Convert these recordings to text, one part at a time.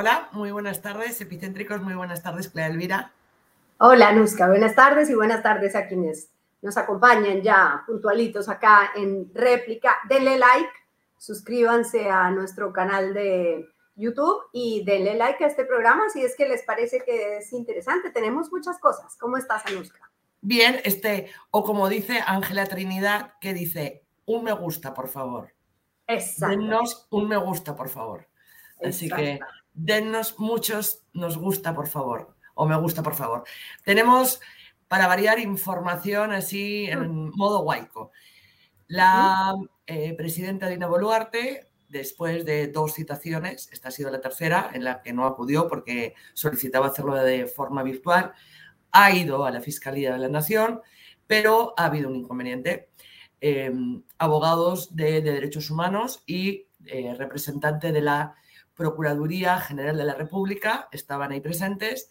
Hola, muy buenas tardes, epicéntricos, muy buenas tardes, Clara Elvira. Hola, Nuska, buenas tardes y buenas tardes a quienes nos acompañan ya puntualitos acá en réplica. Denle like, suscríbanse a nuestro canal de YouTube y denle like a este programa si es que les parece que es interesante. Tenemos muchas cosas. ¿Cómo estás, Anuska? Bien, este, o como dice Ángela Trinidad, que dice, un me gusta, por favor. Exacto. Denos un me gusta, por favor. Así que dennos muchos nos gusta, por favor. O me gusta, por favor. Tenemos, para variar, información así en mm. modo guayco. La eh, presidenta Dina Boluarte después de dos citaciones, esta ha sido la tercera, en la que no acudió porque solicitaba hacerlo de forma virtual, ha ido a la Fiscalía de la Nación, pero ha habido un inconveniente. Eh, abogados de, Derechos Humanos y eh, representante de la Procuraduría General de la República estaban ahí presentes.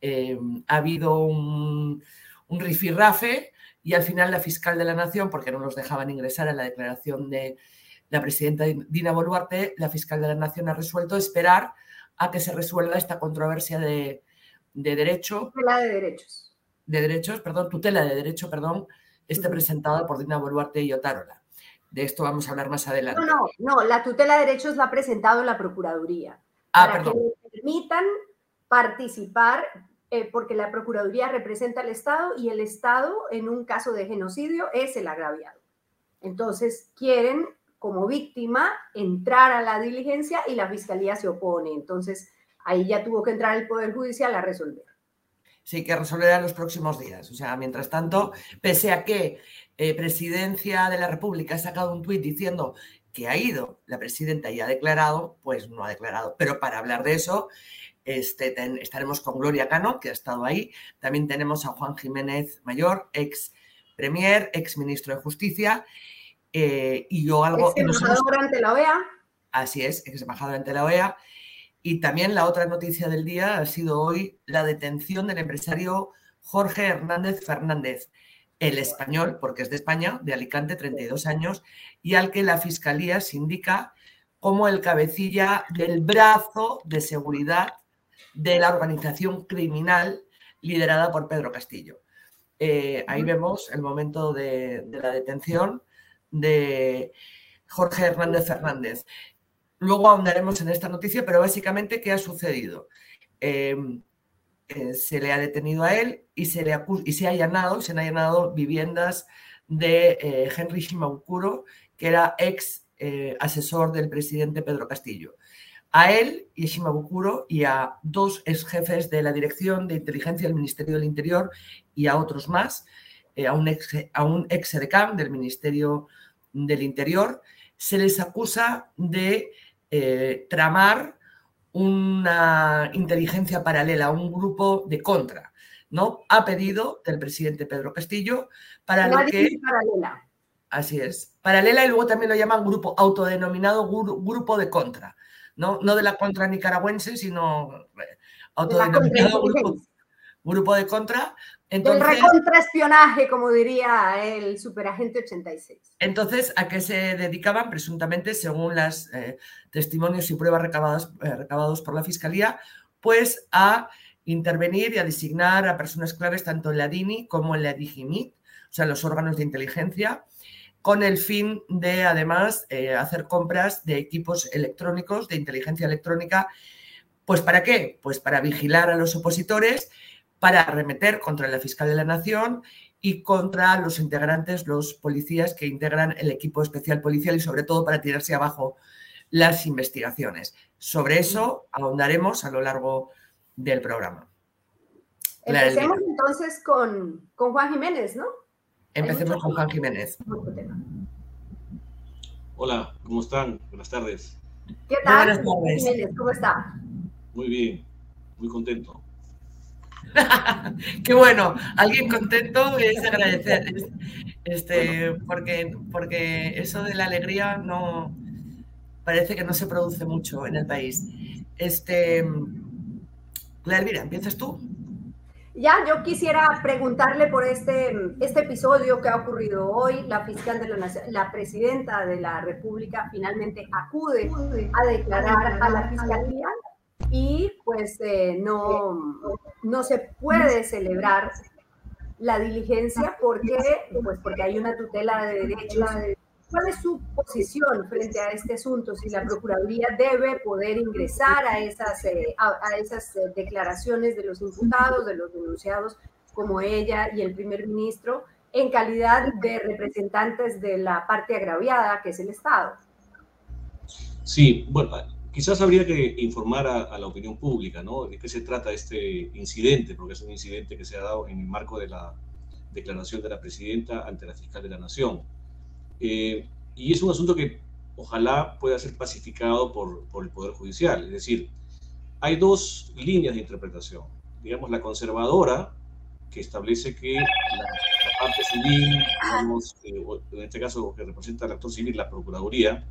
Eh, ha habido un, un rifirrafe y al final la fiscal de la Nación, porque no los dejaban ingresar a la declaración de, la presidenta Dina Boluarte, la fiscal de la Nación, ha resuelto esperar a que se resuelva esta controversia de, derecho. Tutela de derechos. De derechos, perdón, tutela de derecho, perdón, esté presentada por Dina Boluarte y Otárola. De esto vamos a hablar más adelante. No, no, no, la tutela de derechos la ha presentado la Procuraduría. Ah, para perdón. que permitan participar, eh, porque la Procuraduría representa al Estado y el Estado, en un caso de genocidio, es el agraviado. Entonces, quieren como víctima entrar a la diligencia y la fiscalía se opone. Entonces, ahí ya tuvo que entrar el Poder Judicial a resolver. Sí, que resolverá en los próximos días. O sea, mientras tanto, pese a que eh, Presidencia de la República ha sacado un tuit diciendo que ha ido la presidenta y ha declarado, pues no ha declarado. Pero para hablar de eso, este, estaremos con Gloria Cano, que ha estado ahí. También tenemos a Juan Jiménez Mayor, ex premier, ex ministro de Justicia, eh, y yo algo... Ex embajador ante la OEA. Así es, ex embajador ante la OEA. Y también la otra noticia del día ha sido hoy la detención del empresario Jorge Hernández Fernández, el español, porque es de España, de Alicante, 32 años, y al que la Fiscalía se indica como el cabecilla del brazo de seguridad de la organización criminal liderada por Pedro Castillo. Eh, ahí vemos el momento de la detención de Jorge Hernández Fernández. Luego ahondaremos en esta noticia, pero básicamente, ¿qué ha sucedido? Em, eh, se le ha detenido a él y se, le y se, ha allanado, se han allanado viviendas de eh, Henry Shimabukuro, que era ex eh, asesor del presidente Pedro Castillo. A él y Shimabukuro y a dos ex jefes de la Dirección de Inteligencia del Ministerio del Interior y a otros más, a un ex, a un del Ministerio del Interior, se les acusa de tramar una inteligencia paralela, un grupo de contra, ¿no? Ha pedido del presidente Pedro Castillo para lo que... Paralela. Así es. Paralela y luego también lo llaman grupo autodenominado grupo de contra, ¿no? No de la contra nicaragüense, sino eh, autodenominado grupo, grupo de contra, entonces, el recontraespionaje, como diría el superagente 86. Entonces, ¿a qué se dedicaban? Presuntamente, según los eh, testimonios y pruebas recabadas, eh, recabados por la Fiscalía, pues a intervenir y a designar a personas claves tanto en la DINI como en la DIGIMIT, o sea, los órganos de inteligencia, con el fin de, además, eh, hacer compras de equipos electrónicos, de inteligencia electrónica. ¿Pues para qué? Pues para vigilar a los opositores para arremeter contra la fiscal de la Nación y contra los integrantes, los policías que integran el equipo especial policial y sobre todo para tirarse abajo las investigaciones. Sobre eso ahondaremos a lo largo del programa. Empecemos entonces con, Juan Jiménez, ¿no? Empecemos con Juan Jiménez. Hola, ¿cómo están? Buenas tardes. ¿Qué tal? Buenas tardes. Jiménez, ¿cómo está? Muy bien, muy contento. Qué bueno, alguien contento es agradecer, este, porque, porque eso de la alegría no parece que no se produce mucho en el país. Este, mira, ¿empiezas tú? Ya, yo quisiera preguntarle por este, este episodio que ha ocurrido hoy. La fiscal de la la presidenta de la República finalmente acude a declarar a la fiscalía y pues eh, no, no se puede celebrar la diligencia porque, pues porque hay una tutela de derechos. ¿Cuál es su posición frente a este asunto? Si la Procuraduría debe poder ingresar a esas, eh, a, esas eh, declaraciones de los imputados, de los denunciados, como ella y el primer ministro, en calidad de representantes de la parte agraviada, que es el Estado. Sí, bueno, quizás habría que informar a, la opinión pública, ¿no? De qué se trata este incidente, porque es un incidente que se ha dado en el marco de la declaración de la presidenta ante la fiscal de la Nación. Eh, y es un asunto que ojalá pueda ser pacificado por, por el Poder Judicial. Es decir, hay dos líneas de interpretación. Digamos, la conservadora, que establece que la, parte civil, digamos, eh, en este caso que representa al actor civil, la Procuraduría,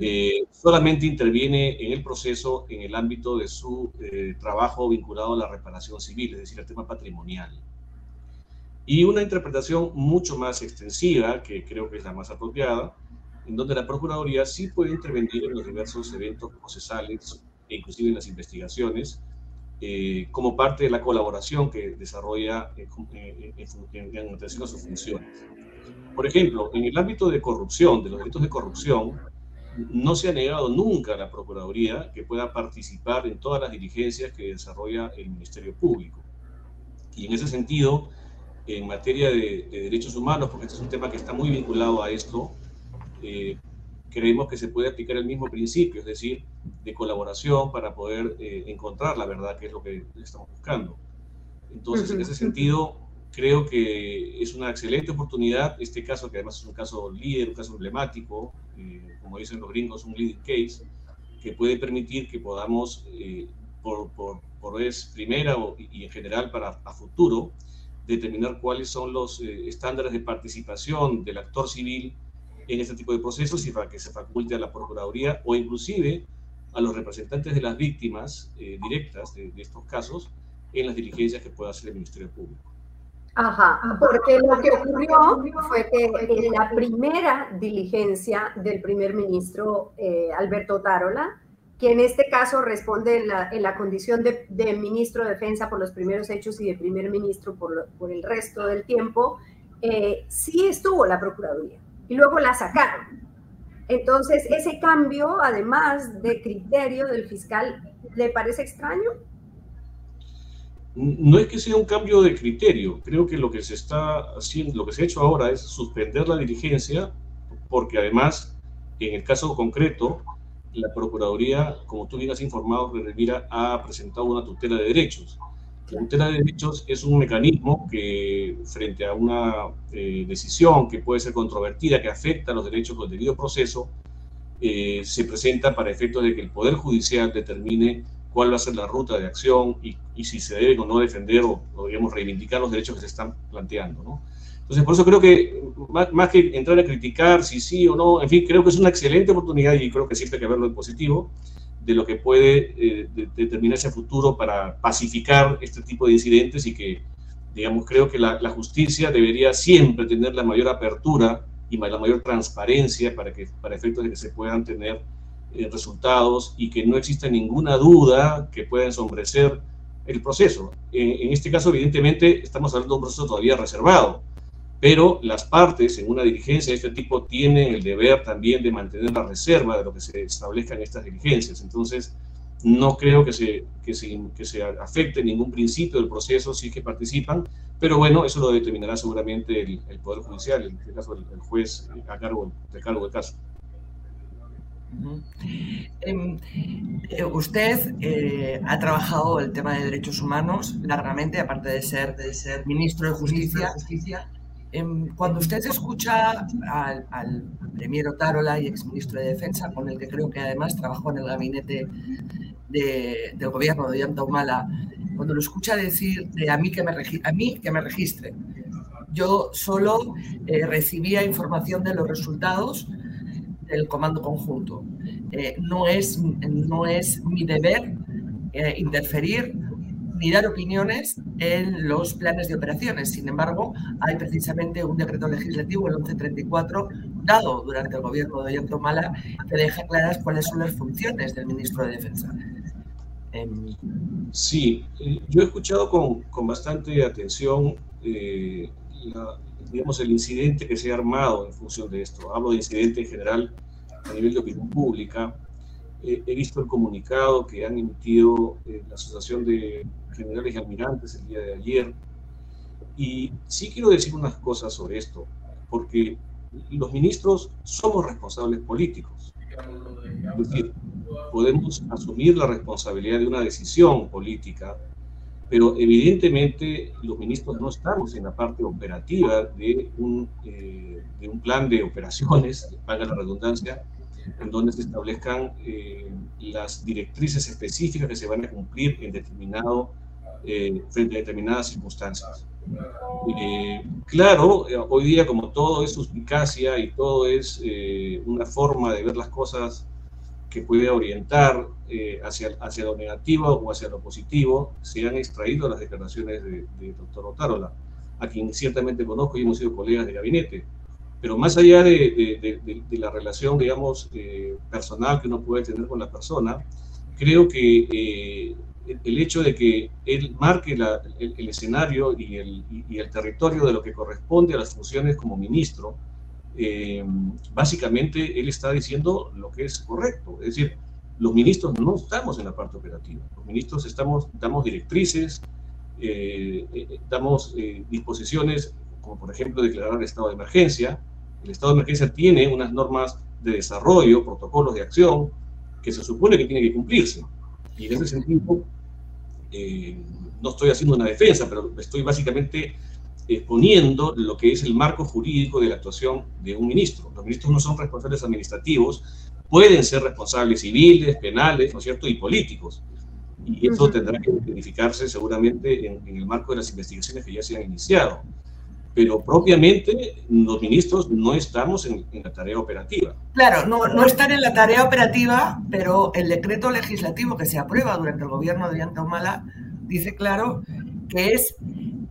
eh, solamente interviene en el proceso en el ámbito de su eh, trabajo vinculado a la reparación civil, es decir, al tema patrimonial. Y una interpretación mucho más extensiva, que creo que es la más apropiada, en donde la Procuraduría sí puede intervenir en los diversos eventos procesales e inclusive en las investigaciones, eh, como parte de la colaboración que desarrolla en, en atención a sus funciones. Por ejemplo, en el ámbito de corrupción, de los delitos de corrupción, no se ha negado nunca a la Procuraduría que pueda participar en todas las diligencias que desarrolla el Ministerio Público. Y en ese sentido, en materia de, derechos humanos, porque este es un tema que está muy vinculado a esto, eh, creemos que se puede aplicar el mismo principio, es decir, de colaboración para poder eh, encontrar la verdad, que es lo que estamos buscando. Entonces, en ese sentido, creo que es una excelente oportunidad, este caso que además es un caso líder, un caso emblemático, eh, como dicen los gringos, un leading case, que puede permitir que podamos, eh, por, por, por, vez primera y en general para a futuro, determinar cuáles son los eh, estándares de participación del actor civil en este tipo de procesos y para que se faculte a la Procuraduría o inclusive a los representantes de las víctimas directas de, de estos casos en las diligencias que pueda hacer el Ministerio Público. Ajá, porque lo que ocurrió fue que en la primera diligencia del primer ministro eh, Alberto Tarola, que en este caso responde en la, en la condición de, de, ministro de Defensa por los primeros hechos y de primer ministro por, por el resto del tiempo, eh, sí estuvo la Procuraduría y luego la sacaron. Entonces, ese cambio, además de criterio del fiscal, ¿le parece extraño? No es que sea un cambio de criterio, creo que lo que se está haciendo, lo que se ha hecho ahora es suspender la diligencia, porque además, en el caso concreto, la Procuraduría, como tú bien has informado, Revira, ha presentado una tutela de derechos. La tutela de derechos es un mecanismo que, frente a una eh, decisión que puede ser controvertida, que afecta a los derechos del debido proceso, eh, se presenta para efectos de que el Poder Judicial determine cuál va a ser la ruta de acción y, y si se debe o no defender o, digamos, reivindicar los derechos que se están planteando. ¿no? Entonces, por eso creo que más, más, que entrar a criticar si sí o no, en fin, creo que es una excelente oportunidad y creo que siempre hay que verlo en positivo de lo que puede eh, de, determinarse a futuro para pacificar este tipo de incidentes y que, digamos, creo que la, la justicia debería siempre tener la mayor apertura y la mayor transparencia para, que, para efectos de que se puedan tener eh, resultados y que no exista ninguna duda que pueda ensombrecer el proceso. en este caso, evidentemente, estamos hablando de un proceso todavía reservado, pero las partes en una diligencia de este tipo tienen el deber también de mantener la reserva de lo que se establezca en estas diligencias. Entonces, no creo que se, que se, que se afecte ningún principio del proceso si es que participan, pero bueno, eso lo determinará seguramente el, Poder Judicial, en este caso el, juez a cargo, cargo del caso. Em, eh, usted eh, ha trabajado el tema de derechos humanos largamente, aparte de ser, de ser ministro de Justicia. justicia. Em, cuando usted escucha al, al premier Otárola y exministro de Defensa, con el que creo que además trabajó en el gabinete de, del gobierno de Yanta Humala, cuando lo escucha decir de a mí que me, a mí que me registre, yo solo eh, recibía información de los resultados del comando conjunto. Eh, no, es, no es mi deber eh, interferir ni dar opiniones en los planes de operaciones. Sin embargo, hay precisamente un decreto legislativo, el 1134, dado durante el gobierno de Mala, que deja claras cuáles son las funciones del ministro de Defensa. Sí, eh, yo he escuchado con, con bastante atención digamos, el incidente que se ha armado en función de esto. Hablo de incidente en general a nivel de opinión pública. he visto el comunicado que han emitido eh, la Asociación de Generales y Almirantes el día de ayer. Y sí quiero decir unas cosas sobre esto, porque los ministros somos responsables políticos. Es decir, podemos asumir la responsabilidad de una decisión política, pero evidentemente los ministros no estamos en la parte operativa de un, eh, de un plan de operaciones, paga la redundancia, en donde se establezcan eh, las directrices específicas que se van a cumplir en determinado, eh, frente a determinadas circunstancias. claro, hoy día como todo es suspicacia y todo es una forma de ver las cosas que puede orientar eh, hacia, hacia lo negativo o hacia lo positivo, se han extraído las declaraciones del de doctor Otárola, a quien ciertamente conozco y hemos sido colegas de gabinete. Pero más allá de, de la relación, digamos, eh, personal que uno puede tener con la persona, creo que eh, el hecho de que él marque la, el, escenario y el, y el territorio de lo que corresponde a las funciones como ministro, eh, básicamente él está diciendo lo que es correcto. Es decir, los ministros no estamos en la parte operativa. Los ministros estamos, damos directrices, eh, eh, damos disposiciones, como por ejemplo declarar el estado de emergencia. El estado de emergencia tiene unas normas de desarrollo, protocolos de acción, que se supone que tienen que cumplirse. Y en ese sentido, no estoy haciendo una defensa, pero estoy básicamente exponiendo lo que es el marco jurídico de la actuación de un ministro. Los ministros no son responsables administrativos, pueden ser responsables civiles, penales, ¿no es cierto?, y políticos. Y eso tendrá que verificarse seguramente en, el marco de las investigaciones que ya se han iniciado. Pero propiamente los ministros no estamos en, la tarea operativa. Claro, no, no están en la tarea operativa, pero el decreto legislativo que se aprueba durante el gobierno de Humala dice claro que es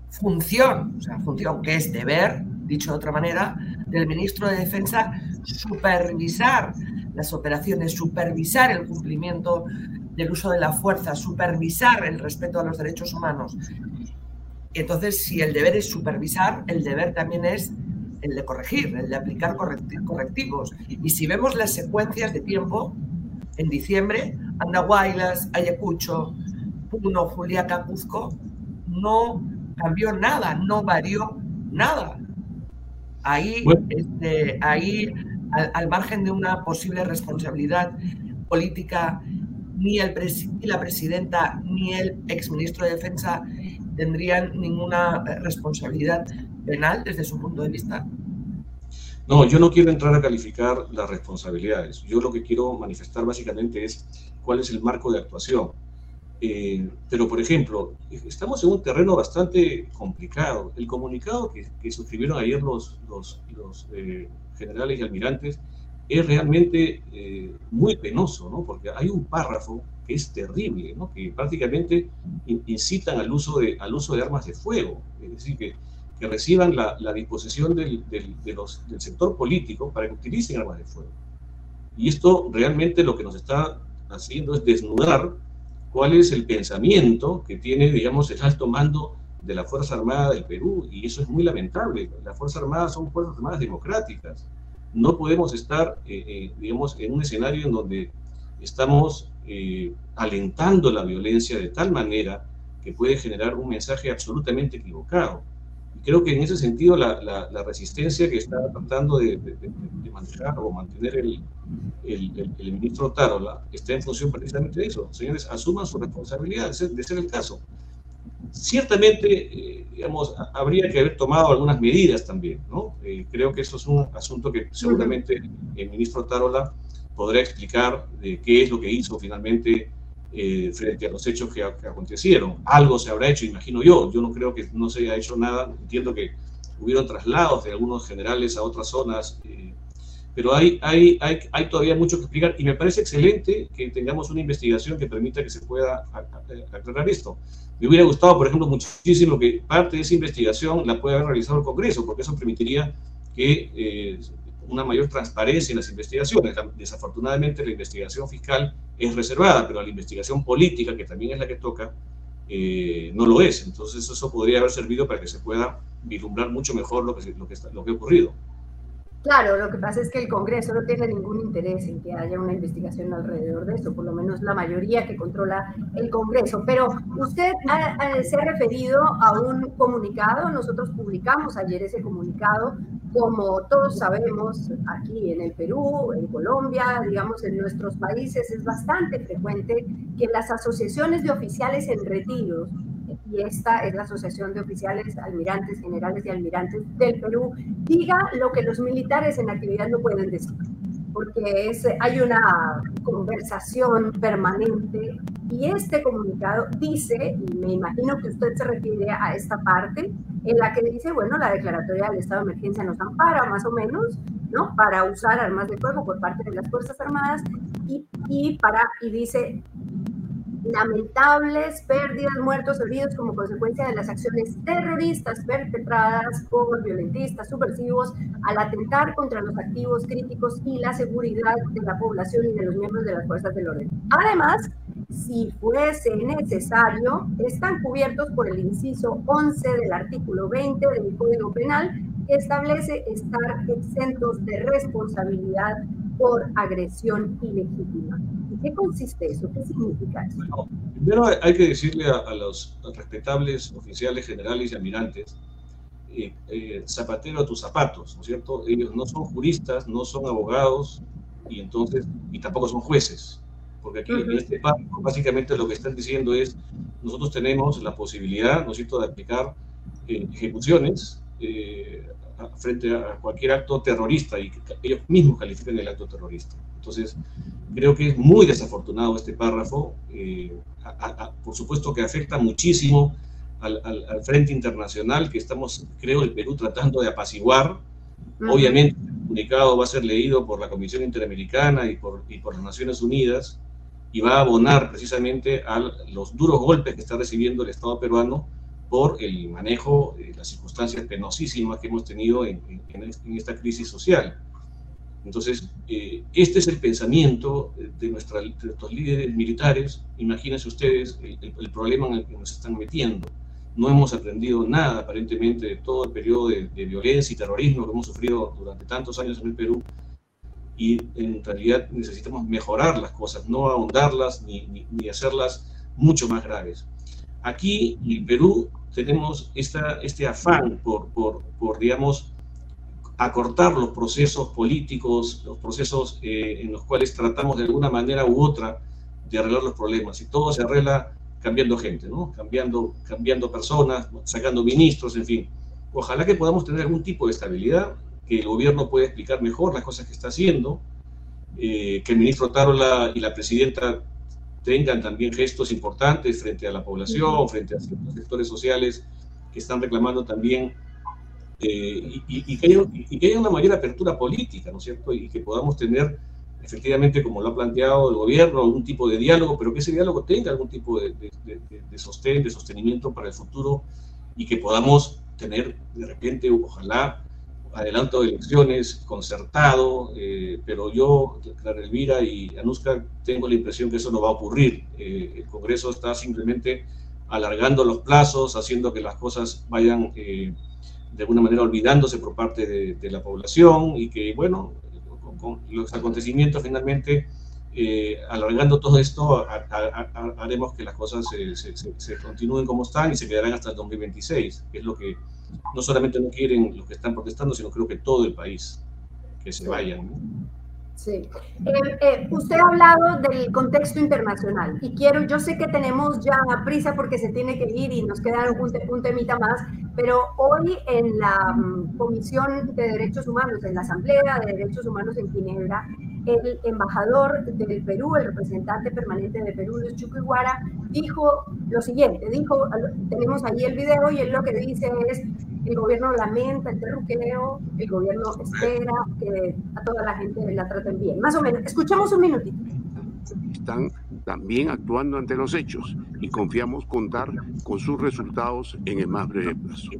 función, o sea, función que es deber, dicho de otra manera, del ministro de Defensa supervisar las operaciones, supervisar el cumplimiento del uso de la fuerza, supervisar el respeto a los derechos humanos. Entonces, si el deber es supervisar, el deber también es el de corregir, el de aplicar correctivos. Y si vemos las secuencias de tiempo, en diciembre, Andahuaylas, Ayacucho, Puno, Juliaca, Cuzco, no cambió nada, no varió nada. Ahí, este, ahí al, margen de una posible responsabilidad política, ni, el la presidenta ni el exministro de Defensa tendrían ninguna responsabilidad penal desde su punto de vista. No, yo no quiero entrar a calificar las responsabilidades. Yo lo que quiero manifestar básicamente es cuál es el marco de actuación. Eh, pero, por ejemplo, estamos en un terreno bastante complicado. El comunicado que, suscribieron ayer los, los, eh, generales y almirantes es realmente eh, muy penoso, ¿no? porque hay un párrafo que es terrible, ¿no? que prácticamente incitan al uso, de, al uso de armas de fuego, es decir, que, que reciban la, la disposición del, del, de los, del sector político para que utilicen armas de fuego. Y esto realmente lo que nos está haciendo es desnudar cuál es el pensamiento que tiene, digamos, el alto mando de la Fuerza Armada del Perú, y eso es muy lamentable. Las Fuerzas Armadas son Fuerzas Armadas democráticas. No podemos estar, eh, eh, digamos, en un escenario en donde estamos eh, alentando la violencia de tal manera que puede generar un mensaje absolutamente equivocado. Creo que en ese sentido la, la, resistencia que está tratando de, de manejar o mantener el, el, el, ministro Tarola está en función precisamente de eso. Señores, asuman su responsabilidad de ser, el caso. Ciertamente, eh, digamos, habría que haber tomado algunas medidas también, ¿no? Eh, creo que eso es un asunto que seguramente el ministro Tarola podrá explicar de qué es lo que hizo finalmente eh, frente a los hechos que, que, acontecieron. Algo se habrá hecho, imagino yo. Yo no creo que no se haya hecho nada. Entiendo que hubieron traslados de algunos generales a otras zonas pero hay, hay, hay, hay, todavía mucho que explicar y me parece excelente que tengamos una investigación que permita que se pueda aclarar esto. Me hubiera gustado, por ejemplo, muchísimo que parte de esa investigación la pueda haber realizado el Congreso, porque eso permitiría que eh, una mayor transparencia en las investigaciones. Desafortunadamente, la investigación fiscal es reservada, pero la investigación política, que también es la que toca, eh, no lo es. Entonces eso podría haber servido para que se pueda vislumbrar mucho mejor lo que, lo que, está, lo que ha ocurrido. Claro, lo que pasa es que el Congreso no tiene ningún interés en que haya una investigación alrededor de eso, por lo menos la mayoría que controla el Congreso. Pero usted se ha referido a un comunicado, nosotros publicamos ayer ese comunicado, como todos sabemos, aquí en el Perú, en Colombia, digamos en nuestros países, es bastante frecuente que las asociaciones de oficiales en retiros y esta es la Asociación de Oficiales, Almirantes, Generales y Almirantes del Perú, diga lo que los militares en actividad no pueden decir, porque es, hay una conversación permanente y este comunicado dice, y me imagino que usted se refiere a esta parte, en la que dice, bueno, la declaratoria del estado de emergencia nos ampara más o menos, ¿no? Para usar armas de fuego por parte de las Fuerzas Armadas y, y para, y dice, lamentables pérdidas, muertos, heridos como consecuencia de las acciones terroristas perpetradas por violentistas subversivos al atentar contra los activos críticos y la seguridad de la población y de los miembros de las fuerzas del orden. Además, si fuese necesario, están cubiertos por el inciso 11 del artículo 20 del Código Penal que establece estar exentos de responsabilidad por agresión ilegítima. qué consiste eso? ¿Qué significa eso? primero hay que decirle a, los respetables oficiales generales y almirantes, eh, eh, zapatero a tus zapatos, ¿no es cierto? Ellos no son juristas, no son abogados y entonces, y tampoco son jueces, porque aquí en este párrafo básicamente lo que están diciendo es, nosotros tenemos la posibilidad, ¿no es cierto?, de aplicar eh, ejecuciones frente a cualquier acto terrorista y que ellos mismos califican el acto terrorista. Entonces, creo que es muy desafortunado este párrafo. Eh, por supuesto que afecta muchísimo al, frente internacional que estamos, creo, el Perú tratando de apaciguar. Obviamente, el comunicado va a ser leído por la Comisión Interamericana y por, y por las Naciones Unidas y va a abonar precisamente a los duros golpes que está recibiendo el Estado peruano por el manejo de las circunstancias penosísimas que hemos tenido en, esta crisis social. Entonces, eh, este es el pensamiento de, nuestra, nuestros líderes militares. Imagínense ustedes el, problema en el que nos están metiendo. No hemos aprendido nada aparentemente de todo el periodo de, violencia y terrorismo que hemos sufrido durante tantos años en el Perú. Y en realidad necesitamos mejorar las cosas, no ahondarlas ni, ni, ni hacerlas mucho más graves. Aquí en Perú tenemos esta, este afán por, por, por, digamos, acortar los procesos políticos, los procesos eh, en los cuales tratamos de alguna manera u otra de arreglar los problemas. Y todo se arregla cambiando gente, ¿no? Cambiando, cambiando personas, sacando ministros, en fin. Ojalá que podamos tener algún tipo de estabilidad, que el gobierno pueda explicar mejor las cosas que está haciendo, eh, que el ministro Tarola y la presidenta tengan también gestos importantes frente a la población, frente a ciertos sectores sociales que están reclamando también eh, y, que haya, una mayor apertura política, ¿no es cierto? Y que podamos tener, efectivamente, como lo ha planteado el gobierno, algún tipo de diálogo, pero que ese diálogo tenga algún tipo de, de, de sostén, de sostenimiento para el futuro y que podamos tener, de repente, ojalá, adelanto de elecciones concertado, eh, pero yo, Clara Elvira y Anuska, tengo la impresión que eso no va a ocurrir. Eh, el Congreso está simplemente alargando los plazos, haciendo que las cosas vayan eh, de alguna manera olvidándose por parte de, la población y que, bueno, con, los acontecimientos finalmente, alargando todo esto, haremos que las cosas se, se continúen como están y se quedarán hasta el 2026, que es lo que no solamente no quieren los que están protestando, sino creo que todo el país que se vayan. Sí. Eh, eh, usted ha hablado del contexto internacional y quiero, yo sé que tenemos ya prisa porque se tiene que ir y nos queda un, un temita más, pero hoy en la mm, Comisión de Derechos Humanos, en la Asamblea de Derechos Humanos en Ginebra, el embajador del Perú, el representante permanente de Perú, Chuquiguara, dijo lo siguiente, dijo, tenemos ahí el video y él lo que dice es, el gobierno lamenta el terruqueo, el gobierno espera que a toda la gente la traten bien. Más o menos, escuchemos un minutito. Están también actuando ante los hechos y confiamos contar con sus resultados en el más breve plazo.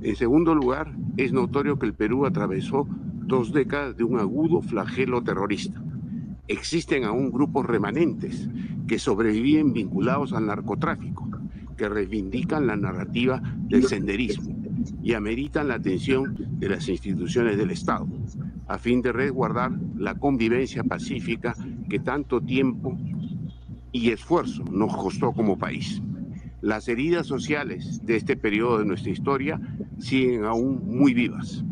En segundo lugar, es notorio que el Perú atravesó dos décadas de un agudo flagelo terrorista. Existen aún grupos remanentes que sobreviven vinculados al narcotráfico, que reivindican la narrativa del senderismo y ameritan la atención de las instituciones del Estado, a fin de resguardar la convivencia pacífica que tanto tiempo y esfuerzo nos costó como país. Las heridas sociales de este periodo de nuestra historia siguen aún muy vivas.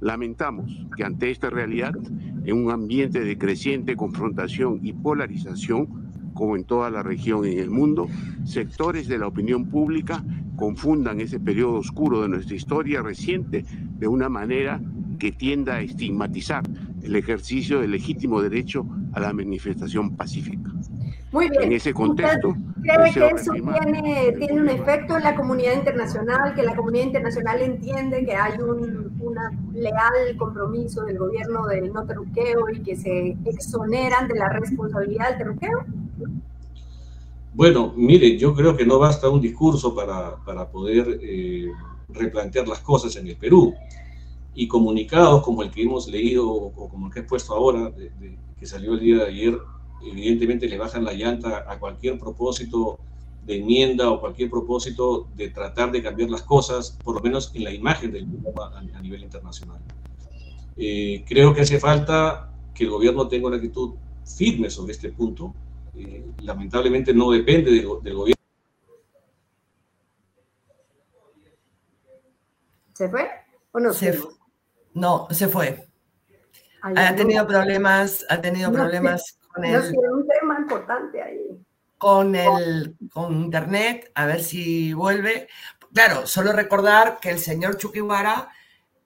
Lamentamos que ante esta realidad, en un ambiente de creciente confrontación y polarización, como en toda la región y en el mundo, sectores de la opinión pública confundan ese periodo oscuro de nuestra historia reciente de una manera que tienda a estigmatizar el ejercicio del legítimo derecho a la manifestación pacífica. Muy bien. En ese contexto, ¿Cree que eso tiene, tiene, un efecto en la comunidad internacional, que la comunidad internacional entiende que hay un una leal compromiso del gobierno del no terruqueo y que se exoneran de la responsabilidad del terruqueo? Bueno, mire, yo creo que no basta un discurso para, para poder eh, replantear las cosas en el Perú. Y comunicados como el que hemos leído o como el que he puesto ahora, que salió el día de ayer, evidentemente le bajan la llanta a cualquier propósito de enmienda o cualquier propósito de tratar de cambiar las cosas, por lo menos en la imagen del mundo a, nivel internacional. Eh, creo que hace falta que el gobierno tenga una actitud firme sobre este punto. Eh, lamentablemente no depende del, gobierno. ¿Se fue o no se fue? No, se fue. ha tenido problemas, ha tenido problemas con el... un tema importante ahí con, el, con internet, a ver si vuelve. Claro, solo recordar que el señor Chuquiwara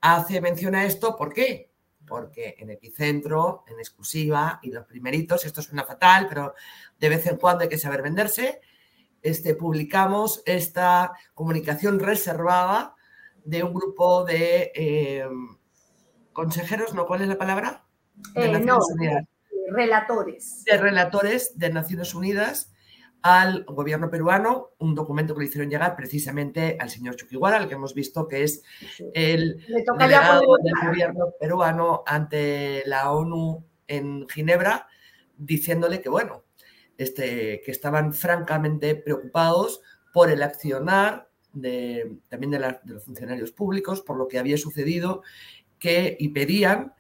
hace mención a esto, ¿por qué? Porque en Epicentro, en exclusiva, y los primeritos, esto suena fatal, pero de vez en cuando hay que saber venderse, este, publicamos esta comunicación reservada de un grupo de eh, consejeros, ¿no? ¿Cuál es la palabra? De eh, no, relatores. De relatores de Naciones Unidas al gobierno peruano un documento que le hicieron llegar precisamente al señor Chuquiguara, al que hemos visto que es el delegado del gobierno peruano ante la ONU en Ginebra, diciéndole que, bueno, este, que estaban francamente preocupados por el accionar de, también de, de, los funcionarios públicos, por lo que había sucedido, que, y pedían,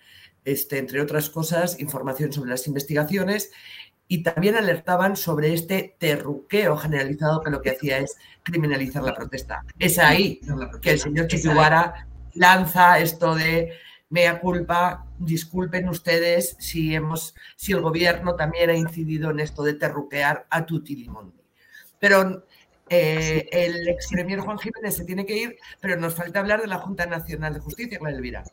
este, entre otras cosas, información sobre las investigaciones y también alertaban sobre este terruqueo generalizado que lo que hacía es criminalizar la protesta. Es ahí que el señor Chiquiguara lanza esto de mea culpa, disculpen ustedes si, hemos, si el gobierno también ha incidido en esto de terruquear a tutti limondi. Pero eh, el ex premier Juan Jiménez se tiene que ir, pero nos falta hablar de la Junta Nacional de Justicia, Elvira.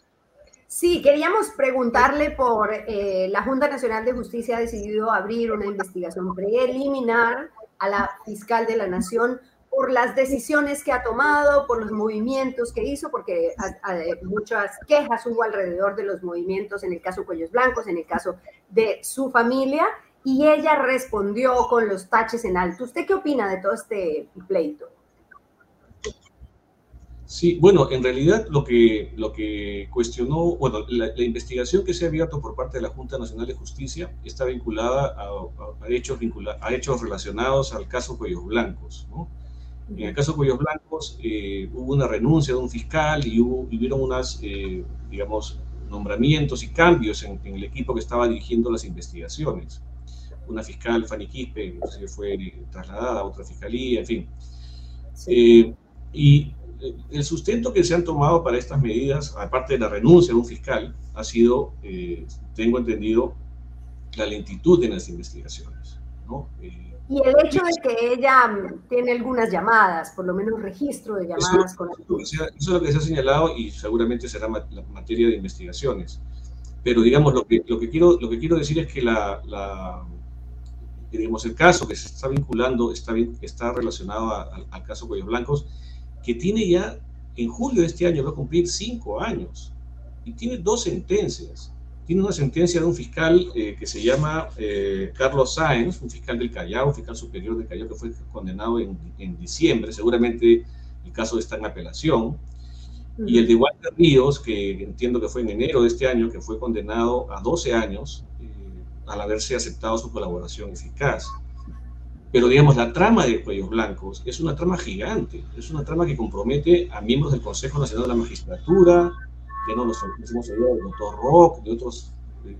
Sí, queríamos preguntarle por eh, la Junta Nacional de Justicia ha decidido abrir una investigación preliminar a la fiscal de la Nación por las decisiones que ha tomado, por los movimientos que hizo, porque muchas quejas hubo alrededor de los movimientos en el caso Cuellos Blancos, en el caso de su familia, y ella respondió con los taches en alto. ¿Usted qué opina de todo este pleito? Sí, bueno, en realidad lo que, lo que cuestionó, bueno, la, investigación que se ha abierto por parte de la Junta Nacional de Justicia está vinculada a, hechos, a hechos relacionados al caso Cuellos Blancos. ¿no? En el caso Cuellos Blancos eh, hubo una renuncia de un fiscal y hubo, hubieron unas, eh, digamos, nombramientos y cambios en, el equipo que estaba dirigiendo las investigaciones. Una fiscal, Fanny Quispe, fue trasladada a otra fiscalía, en fin. Eh, y el sustento que se han tomado para estas medidas, aparte de la renuncia de un fiscal, ha sido, eh, tengo entendido, la lentitud en las investigaciones. Eh, y el hecho de que ella tiene algunas llamadas, por lo menos registro de llamadas con Eso es lo que se ha señalado y seguramente será la materia de investigaciones. Pero digamos, lo que, lo que, quiero, lo que quiero decir es que la, la digamos, el caso que se está vinculando está, está relacionado al caso Cuellos Blancos que tiene ya, en julio de este año va a cumplir cinco años y tiene dos sentencias. Tiene una sentencia de un fiscal eh, que se llama eh, Carlos Sáenz, un fiscal del Callao, un fiscal superior del Callao que fue condenado en, en diciembre, seguramente el caso está en apelación. Y el de Walter Ríos, que entiendo que fue en enero de este año, que fue condenado a 12 años, eh, al haberse aceptado su colaboración eficaz. Pero digamos, la trama de Cuellos Blancos es una trama gigante, es una trama que compromete a miembros del Consejo Nacional de la Magistratura, que no nos, hemos oído del doctor Rock, de otros eh,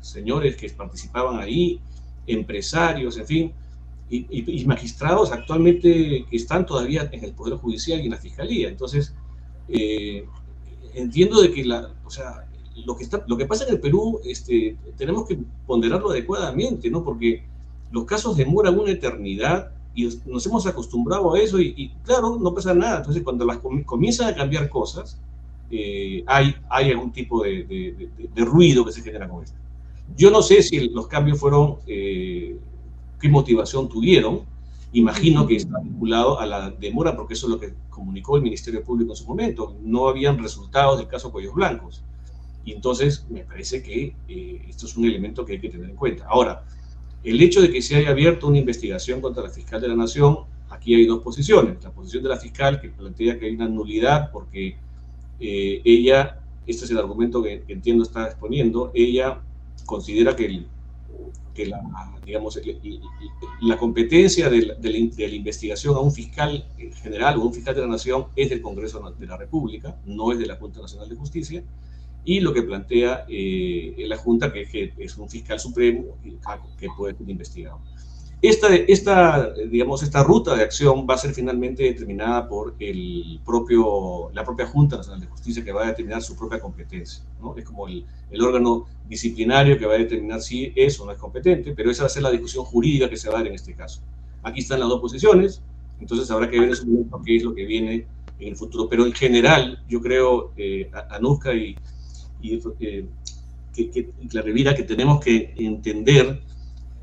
señores que participaban ahí, empresarios, en fin, y, magistrados actualmente que están todavía en el Poder Judicial y en la Fiscalía. Entonces, eh, entiendo de que la, o sea, lo que, está, lo que pasa en el Perú este, tenemos que ponderarlo adecuadamente, ¿no? Porque los casos demoran una eternidad y nos hemos acostumbrado a eso y, claro, no pasa nada. Entonces, cuando las comienzan a cambiar cosas, eh, hay, hay algún tipo de, ruido que se genera con esto. Yo no sé si los cambios fueron, eh, qué motivación tuvieron. Imagino que está vinculado a la demora, porque eso es lo que comunicó el Ministerio Público en su momento. No habían resultados del caso Cuellos Blancos. Y entonces me parece que eh, esto es un elemento que hay que tener en cuenta. Ahora, el hecho de que se haya abierto una investigación contra la fiscal de la Nación, aquí hay dos posiciones. La posición de la fiscal que plantea que hay una nulidad porque eh, ella, este es el argumento que, entiendo está exponiendo, ella considera que, la, competencia de la, investigación a un fiscal general o un fiscal de la Nación es del Congreso de la República, no es de la Junta Nacional de Justicia y lo que plantea eh, la Junta, que, es un fiscal supremo que puede ser investigado. Esta, esta, digamos, esta ruta de acción va a ser finalmente determinada por el propio, la propia Junta Nacional de Justicia que va a determinar su propia competencia. ¿no? Es como el, el, órgano disciplinario que va a determinar si es o no es competente, pero esa va a ser la discusión jurídica que se va a dar en este caso. Aquí están las dos posiciones, entonces habrá que ver en su momento qué es lo que viene en el futuro. Pero en general, yo creo, eh, Anuska y, y eh, que, que, que, que tenemos que entender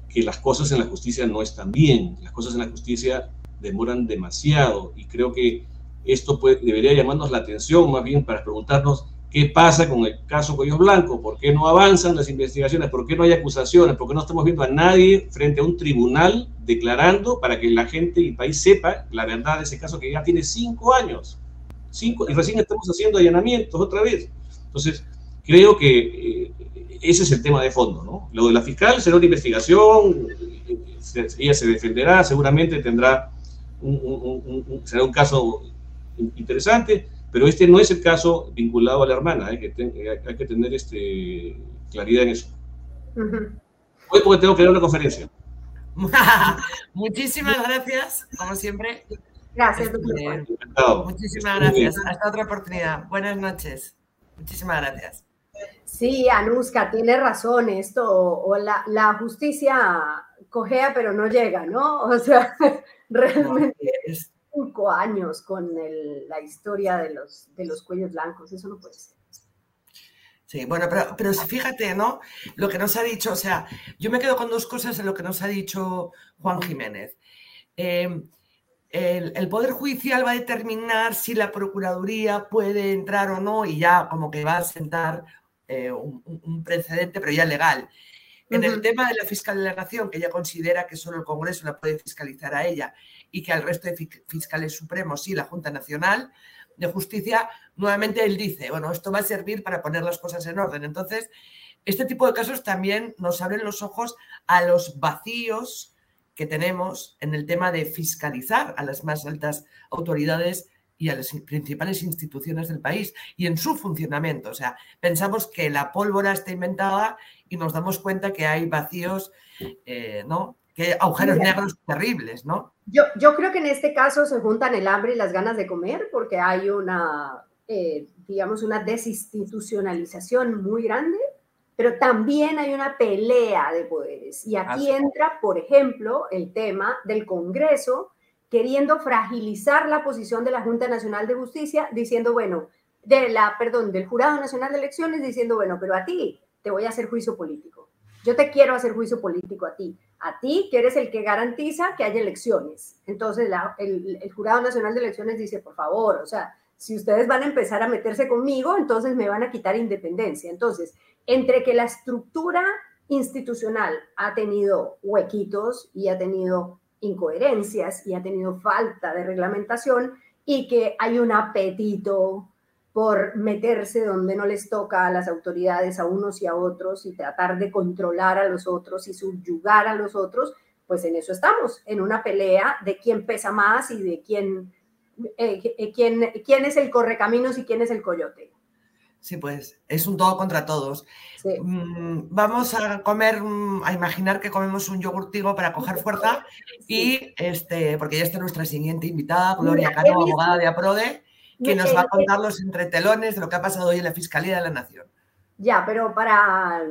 que las cosas en la justicia no están bien, las cosas en la justicia demoran demasiado y creo que esto puede, debería llamarnos la atención más bien para preguntarnos qué pasa con el caso Cuello Blanco, por qué no avanzan las investigaciones, por qué no hay acusaciones, por qué no estamos viendo a nadie frente a un tribunal declarando para que la gente y el país sepa la verdad de ese caso que ya tiene cinco años, cinco, y recién estamos haciendo allanamientos otra vez. Entonces, creo que eh, ese es el tema de fondo, ¿no? Lo de la fiscal será una investigación, ella se defenderá, seguramente tendrá un, será un caso interesante, pero este no es el caso vinculado a la hermana, hay que, hay que tener este, claridad en eso. Hoy porque tengo que dar una conferencia. Muchísimas gracias, como siempre. Gracias, este, Muchísimas gracias. Hasta otra oportunidad. Buenas noches. Muchísimas gracias. Sí, Anuska, tiene razón esto, o la, la, justicia cojea pero no llega, ¿no? O sea, realmente cinco años con el, la historia de los, de los cuellos blancos, eso no puede ser. Sí, bueno, pero, pero fíjate, ¿no? Lo que nos ha dicho, o sea, yo me quedo con dos cosas en lo que nos ha dicho Juan Jiménez. Eh, el, el, Poder Judicial va a determinar si la Procuraduría puede entrar o no y ya como que va a sentar eh, un, precedente, pero ya legal. En el tema de la fiscal de la nación, que ella considera que solo el Congreso la puede fiscalizar a ella y que al resto de fiscales supremos sí, la Junta Nacional de Justicia, nuevamente él dice, bueno, esto va a servir para poner las cosas en orden. Entonces, este tipo de casos también nos abren los ojos a los vacíos que tenemos en el tema de fiscalizar a las más altas autoridades y a las principales instituciones del país y en su funcionamiento. O sea, pensamos que la pólvora está inventada y nos damos cuenta que hay vacíos, eh, ¿no? Que agujeros negros terribles, ¿no? Yo, yo creo que en este caso se juntan el hambre y las ganas de comer porque hay una, eh, digamos, una desinstitucionalización muy grande, pero también hay una pelea de poderes. Y aquí entra, por ejemplo, el tema del Congreso queriendo fragilizar la posición de la Junta Nacional de Justicia, diciendo, bueno, de la, perdón, del Jurado Nacional de Elecciones, diciendo, bueno, pero a ti te voy a hacer juicio político. Yo te quiero hacer juicio político a ti. A ti, que eres el que garantiza que haya elecciones. Entonces, el, el Jurado Nacional de Elecciones dice, por favor, o sea, si ustedes van a empezar a meterse conmigo, entonces me van a quitar independencia. Entonces, entre que la estructura institucional ha tenido huequitos y ha tenido incoherencias y ha tenido falta de reglamentación y que hay un apetito por meterse donde no les toca a las autoridades, a unos y a otros, y tratar de controlar a los otros y subyugar a los otros, pues en eso estamos, en una pelea de quién pesa más y de quién, eh, eh, quién, quién es el correcaminos y quién es el coyote. Sí, pues es un todo contra todos. Mm, vamos a comer, mm, a imaginar que comemos un yogurtigo para coger fuerza y este, porque ya está nuestra siguiente invitada, Gloria Cano, abogada de APRODE, que nos va a contar los entretelones de lo que ha pasado hoy en la Fiscalía de la Nación. Ya, pero para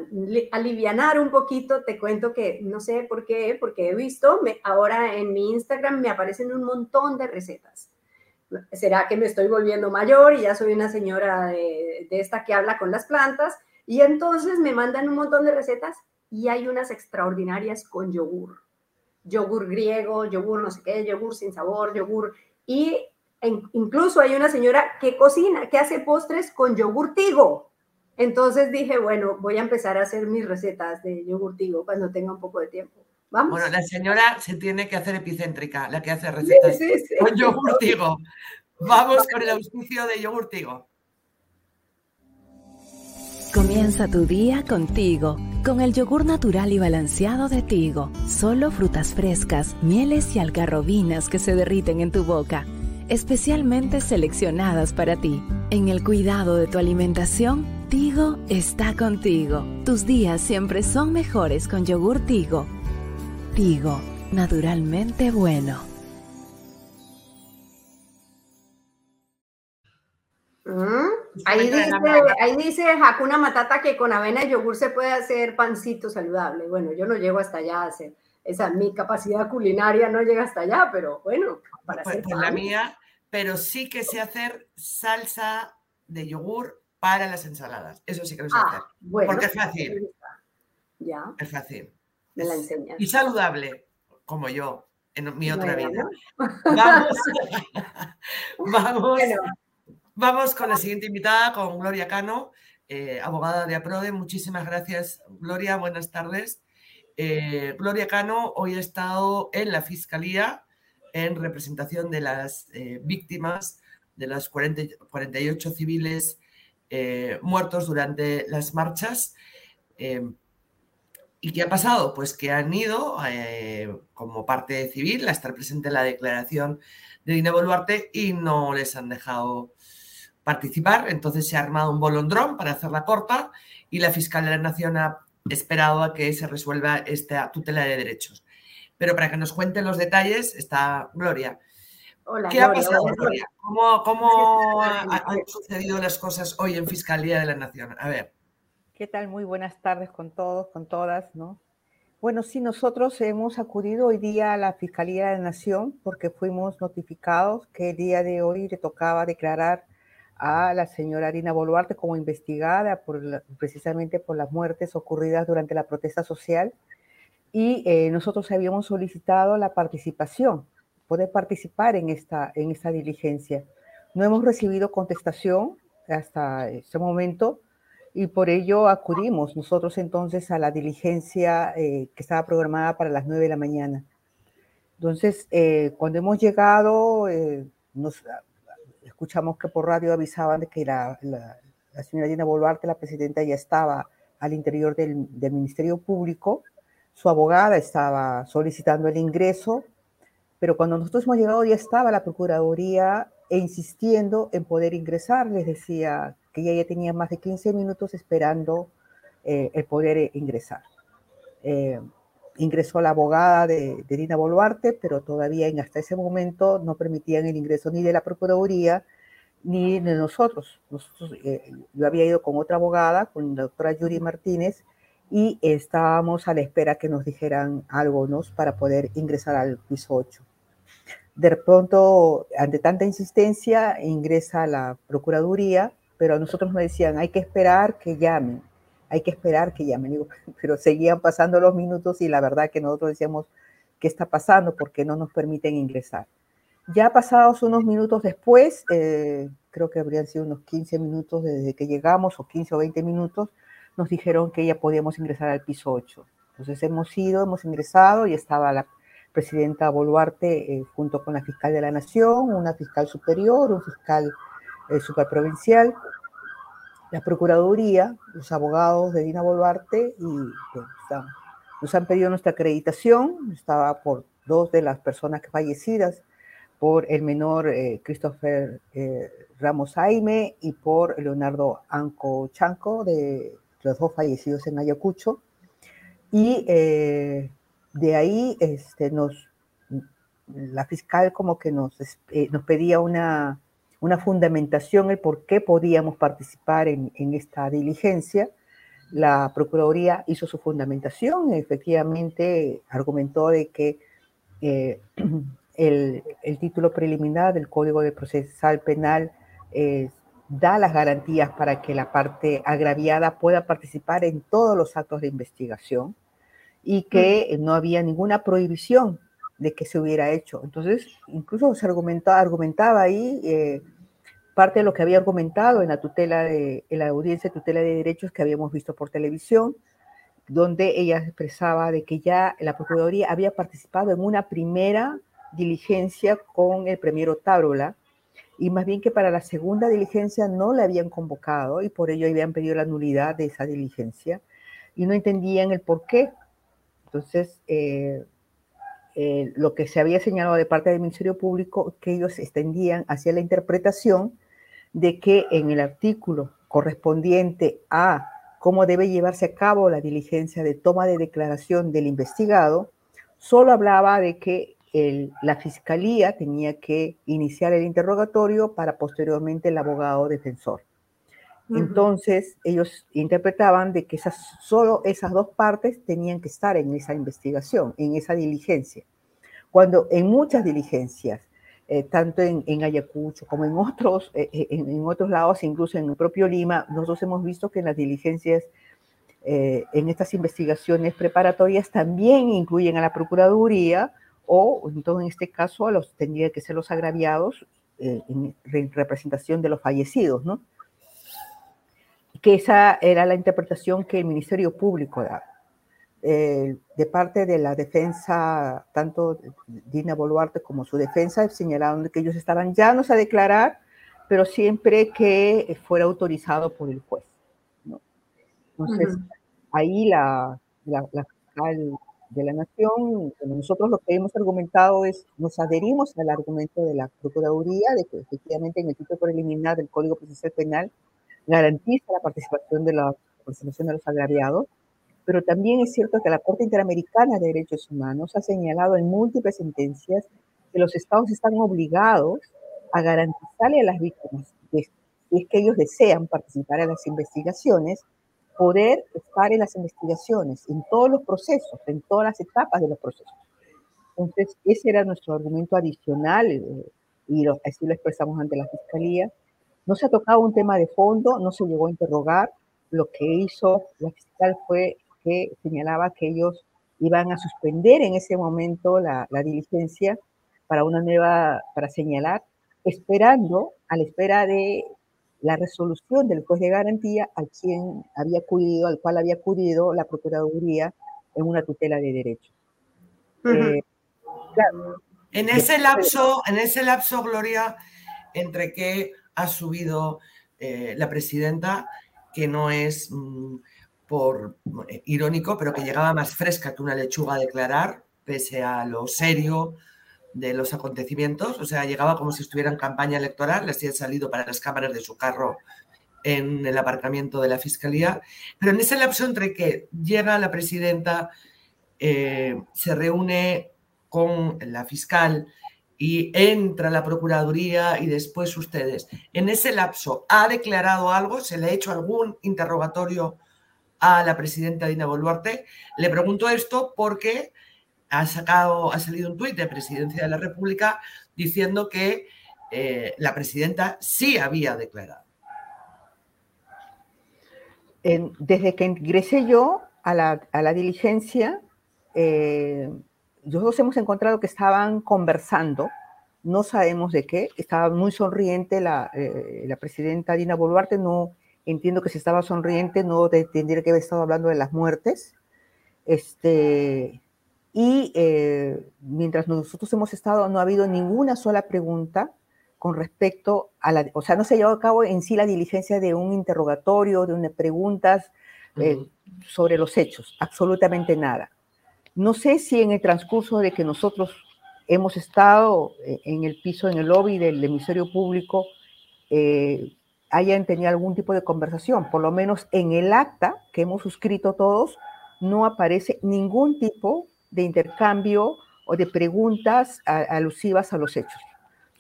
alivianar un poquito, te cuento que no sé por qué, porque he visto, ahora en mi Instagram me aparecen un montón de recetas. ¿Será que me estoy volviendo mayor y ya soy una señora de, de esta que habla con las plantas? Y entonces me mandan un montón de recetas y hay unas extraordinarias con yogur. Yogur griego, yogur no sé qué, yogur sin sabor, yogur. Y incluso hay una señora que cocina, que hace postres con yogur tigo. Entonces dije, bueno, voy a empezar a hacer mis recetas de yogur tigo cuando tenga un poco de tiempo. Vamos. Bueno, la señora se tiene que hacer epicéntrica, la que hace recetas con yogur tigo. Vamos con el auspicio de yogur tigo. Comienza tu día contigo, con el yogur natural y balanceado de Tigo. Solo frutas frescas, mieles y algarrobinas que se derriten en tu boca especialmente seleccionadas para ti. En el cuidado de tu alimentación, Tigo está contigo. Tus días siempre son mejores con yogur Tigo. Tigo, naturalmente bueno. Mm, ahí, dice, ahí dice Hakuna Matata que con avena y yogur se puede hacer pancito saludable. Bueno, yo no llego hasta allá a hacer esa, mi capacidad culinaria no llega hasta allá, pero bueno, para pues, pues la mía, pero sí que sé hacer salsa de yogur para las ensaladas. Eso sí que lo sé ah, hacer. porque es fácil. Ya. Es fácil. Me la enseñas. Y saludable, como yo, en mi otra vida. Vamos, vamos, vamos con la siguiente invitada, con Gloria Cano, eh, abogada de APRODE. Muchísimas gracias, Gloria. Buenas tardes. Eh, Gloria Cano hoy ha estado en la Fiscalía en representación de las eh, víctimas de las 48 civiles eh, muertos durante las marchas. ¿Y qué ha pasado? Pues que han ido como parte civil a estar presente en la declaración de Dina Boluarte y no les han dejado participar. Entonces se ha armado un bolondrón para hacerla corta y la Fiscal de la Nación ha esperado a que se resuelva esta tutela de derechos. Pero para que nos cuente los detalles está Gloria. Hola, ¿Qué ha pasado, Gloria? ¿Cómo, han sucedido las cosas hoy en Fiscalía de la Nación? A ver. ¿Qué tal? Muy buenas tardes con todos, con todas, ¿no? Bueno, sí, nosotros hemos acudido hoy día a la Fiscalía de la Nación porque fuimos notificados que el día de hoy le tocaba declarar a la señora Arina Boluarte como investigada por precisamente por las muertes ocurridas durante la protesta social y eh, nosotros habíamos solicitado la participación, poder participar en esta, en esta diligencia. No hemos recibido contestación hasta este momento y por ello acudimos nosotros entonces a la diligencia eh, que estaba programada para las 9 de la mañana. Entonces, eh, cuando hemos llegado, nos escuchamos que por radio avisaban de que la, la, señora Dina Boluarte, la presidenta, ya estaba al interior del, del, Ministerio Público. Su abogada estaba solicitando el ingreso, pero cuando nosotros hemos llegado ya estaba la Procuraduría insistiendo en poder ingresar. Les decía que ella ya tenía más de 15 minutos esperando eh, el poder ingresar. Eh, ingresó la abogada de, Dina Boluarte, pero todavía en, hasta ese momento no permitían el ingreso ni de la Procuraduría ni de nosotros. nosotros eh, yo había ido con otra abogada, con la doctora Yuri Martínez, y estábamos a la espera que nos dijeran algo ¿no? para poder ingresar al piso 8. De pronto, ante tanta insistencia, ingresa la Procuraduría, pero a nosotros nos decían, hay que esperar que llamen hay que esperar que llamen. Pero seguían pasando los minutos y la verdad que nosotros decíamos, ¿qué está pasando? Porque no nos permiten ingresar. Ya pasados unos minutos después, eh, creo que habrían sido unos 15 minutos desde que llegamos, o 15 o 20 minutos, nos dijeron que ya podíamos ingresar al piso 8. Entonces hemos ido, hemos ingresado y estaba la presidenta Boluarte eh, junto con la fiscal de la Nación, una fiscal superior, un fiscal eh, superprovincial, la Procuraduría, los abogados de Dina Boluarte y nos han pedido nuestra acreditación, estaba por dos de las personas fallecidas, por el menor eh, Christopher eh, Ramos Jaime y por Leonardo Anco Chanco, de los dos fallecidos en Ayacucho. Y eh, de ahí este, nos, la fiscal como que nos, nos pedía una, una fundamentación, el por qué podíamos participar en, en esta diligencia. La Procuraduría hizo su fundamentación, efectivamente argumentó de que eh, el, el, título preliminar del Código de Procesal Penal eh, da las garantías para que la parte agraviada pueda participar en todos los actos de investigación y que no había ninguna prohibición de que se hubiera hecho. Entonces, incluso se argumentaba, argumentaba ahí eh, parte de lo que había argumentado en la tutela de en la audiencia de tutela de derechos que habíamos visto por televisión, donde ella expresaba de que ya la Procuraduría había participado en una primera diligencia con el premier Otárola, y más bien que para la segunda diligencia no la habían convocado y por ello habían pedido la nulidad de esa diligencia y no entendían el por qué. Entonces, eh, eh, lo que se había señalado de parte del Ministerio Público, que ellos extendían hacia la interpretación de que en el artículo correspondiente a cómo debe llevarse a cabo la diligencia de toma de declaración del investigado, solo hablaba de que la fiscalía tenía que iniciar el interrogatorio para posteriormente el abogado defensor. Entonces, ellos interpretaban de que esas, solo esas dos partes tenían que estar en esa investigación, en esa diligencia. Cuando en muchas diligencias eh, tanto en, Ayacucho como en otros, eh, eh, en, en, otros lados, incluso en el propio Lima, nosotros hemos visto que en las diligencias, en estas investigaciones preparatorias, también incluyen a la Procuraduría o, entonces en este caso, a los tendría que ser los agraviados en representación de los fallecidos, ¿no? Que esa era la interpretación que el Ministerio Público daba. Eh, de parte de la defensa, tanto Dina Boluarte como su defensa, señalaron que ellos estaban llanos a declarar, pero siempre que fuera autorizado por el juez. ¿no? Entonces, uh -huh. ahí la, la, la, fiscal de la Nación, nosotros lo que hemos argumentado es, nos adherimos al argumento de la Procuraduría de que efectivamente en el título preliminar del Código Procesal Penal garantiza la participación de la participación de los agraviados, pero también es cierto que la Corte Interamericana de Derechos Humanos ha señalado en múltiples sentencias que los estados están obligados a garantizarle a las víctimas, si es que ellos desean participar en las investigaciones, poder estar en las investigaciones, en todos los procesos, en todas las etapas de los procesos. Entonces, ese era nuestro argumento adicional eh, y lo, así lo expresamos ante la Fiscalía. No se ha tocado un tema de fondo, no se llegó a interrogar. Lo que hizo la fiscal fue que señalaba que ellos iban a suspender en ese momento la, la, diligencia para una nueva, para señalar, esperando, a la espera de la resolución del juez de garantía a quien había acudido, al cual había acudido la Procuraduría en una tutela de derechos. Uh -huh. eh, claro. En ese lapso, en ese lapso, Gloria, entre que ha subido eh, la presidenta, que no es mmm, por eh, irónico, pero que llegaba más fresca que una lechuga a declarar, pese a lo serio de los acontecimientos. O sea, llegaba como si estuviera en campaña electoral, le había salido para las cámaras de su carro en el aparcamiento de la fiscalía. Pero en ese lapso entre que llega la presidenta, eh, se reúne con la fiscal y entra la Procuraduría y después ustedes. En ese lapso, ¿ha declarado algo? ¿Se le ha hecho algún interrogatorio a la presidenta Dina Boluarte. Le pregunto esto porque ha sacado, ha salido un tuit de Presidencia de la República diciendo que eh, la presidenta sí había declarado. Desde que ingresé yo a la, a la diligencia, eh, nosotros hemos encontrado que estaban conversando, no sabemos de qué, estaba muy sonriente la, eh, la presidenta Dina Boluarte, no, entiendo que si estaba sonriente no tendría que haber estado hablando de las muertes. Este, y eh, mientras nosotros hemos estado, no ha habido ninguna sola pregunta con respecto a la, o sea, no se ha llevado a cabo en sí la diligencia de un interrogatorio, de unas preguntas eh, sobre los hechos, absolutamente nada. No sé si en el transcurso de que nosotros hemos estado eh, en el piso, en el lobby del emisario público, eh, hayan tenido algún tipo de conversación. Por lo menos en el acta que hemos suscrito todos, no aparece ningún tipo de intercambio o de preguntas alusivas a los hechos.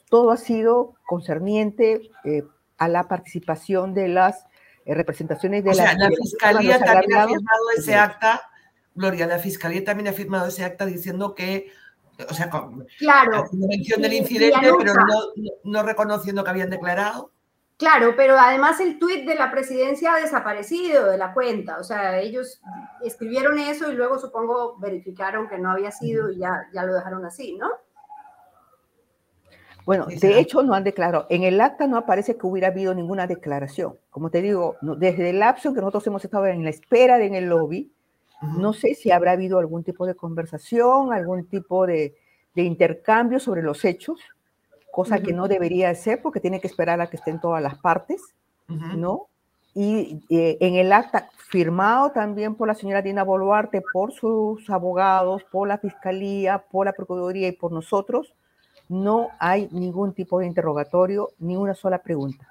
Todo ha sido concerniente eh, a la participación de las representaciones de o la... la Fiscalía también ha firmado ese acta, Gloria, la Fiscalía también ha firmado ese acta diciendo que o sea, con claro, mención del incidente, pero no, reconociendo que habían declarado. Claro, pero además el tuit de la presidencia ha desaparecido de la cuenta. O sea, ellos escribieron eso y luego supongo verificaron que no había sido y ya, ya lo dejaron así, ¿no? Bueno, de hecho no han declarado. En el acta no aparece que hubiera habido ninguna declaración. Como te digo, desde el lapso en que nosotros hemos estado en la espera de en el lobby, no sé si habrá habido algún tipo de conversación, algún tipo de, intercambio sobre los hechos, cosa que no debería ser porque tiene que esperar a que estén todas las partes, ¿no? Y eh, en el acta firmado también por la señora Dina Boluarte, por sus abogados, por la Fiscalía, por la Procuraduría y por nosotros, no hay ningún tipo de interrogatorio, ni una sola pregunta.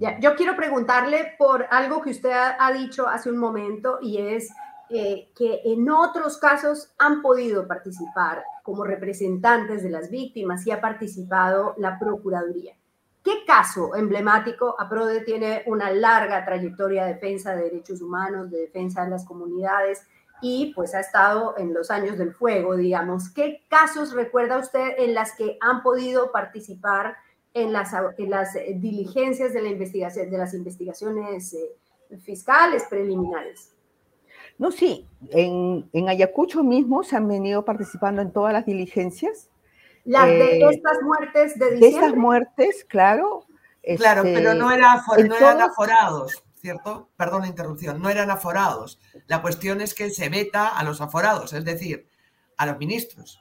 Ya, yo quiero preguntarle por algo que usted ha dicho hace un momento y es eh, que en otros casos han podido participar como representantes de las víctimas y ha participado la Procuraduría. ¿Qué caso emblemático? APRODE tiene una larga trayectoria de defensa de derechos humanos, de defensa de las comunidades y pues ha estado en los años del fuego, digamos. ¿Qué casos recuerda usted en las que han podido participar en las, en las diligencias de, la investigación, de las investigaciones eh, fiscales preliminares? No, sí, en, Ayacucho mismo se han venido participando en todas las diligencias. Las de eh, estas muertes de diciembre. De estas muertes, claro. Claro, pero este, no, era, no eran aforados, ¿cierto? Perdón la interrupción, no eran aforados. La cuestión es que se veta a los aforados, es decir, a los ministros.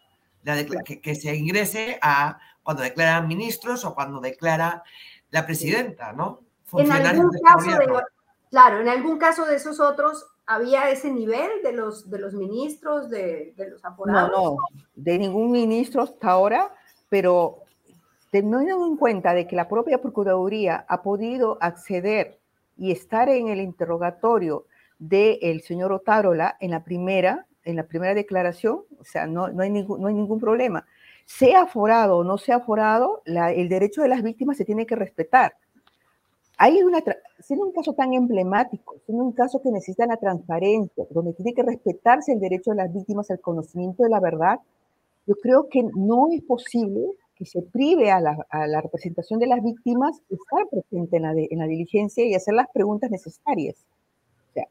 que, se ingrese a cuando declaran ministros o cuando declara la presidenta, ¿no? En algún caso de, claro, en algún caso de esos otros había ese nivel de los, de los ministros, de, los aforados? No, no, de ningún ministro hasta ahora, pero teniendo en cuenta de que la propia Procuraduría ha podido acceder y estar en el interrogatorio del señor Otárola en la primera, en la primera declaración, o sea, no, no, hay, ningún, no hay ningún problema. Sea aforado o no sea aforado, el derecho de las víctimas se tiene que respetar. Hay una, siendo un caso tan emblemático, siendo un caso que necesita la transparencia, donde tiene que respetarse el derecho de las víctimas al conocimiento de la verdad, yo creo que no es posible que se prive a la, representación de las víctimas estar presente en la, en la diligencia y hacer las preguntas necesarias. O sea,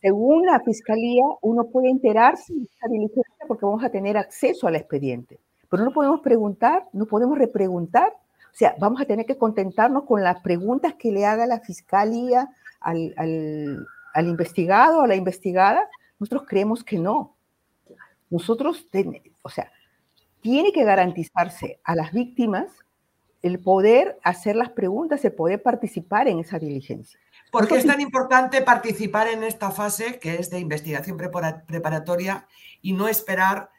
según la fiscalía, uno puede enterarse de esta diligencia porque vamos a tener acceso al expediente, pero no podemos preguntar, no podemos repreguntar o sea, vamos a tener que contentarnos con las preguntas que le haga la fiscalía al, al, investigado o a la investigada. Nosotros creemos que no. Nosotros, o sea, tiene que garantizarse a las víctimas el poder hacer las preguntas, el poder participar en esa diligencia. ¿Por qué es tan importante participar en esta fase que es de investigación preparatoria y no esperar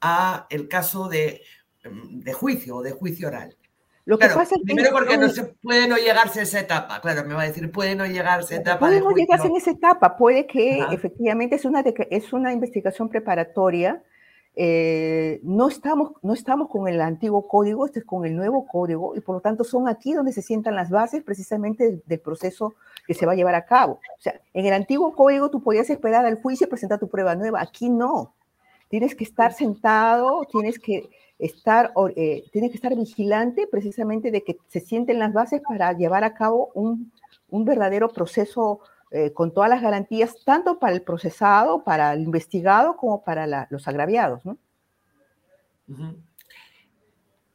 a el caso de, de juicio o de juicio oral? Lo que pasa es que primero porque no se puede no llegarse a esa etapa, claro, me va a decir, puede no llegarse a etapa. Puede no llegarse en esa etapa, puede que efectivamente es una, es una investigación preparatoria. Eh, no, estamos, no estamos con el antiguo código, este es con el nuevo código, y por lo tanto son aquí donde se sientan las bases precisamente del, proceso que se va a llevar a cabo. O sea, en el antiguo código tú podías esperar al juicio y presentar tu prueba nueva, aquí no. Tienes que estar sentado, tienes que estar, eh, tiene que estar vigilante precisamente de que se sienten las bases para llevar a cabo un, un verdadero proceso eh, con todas las garantías, tanto para el procesado, para el investigado, como para los agraviados. ¿no?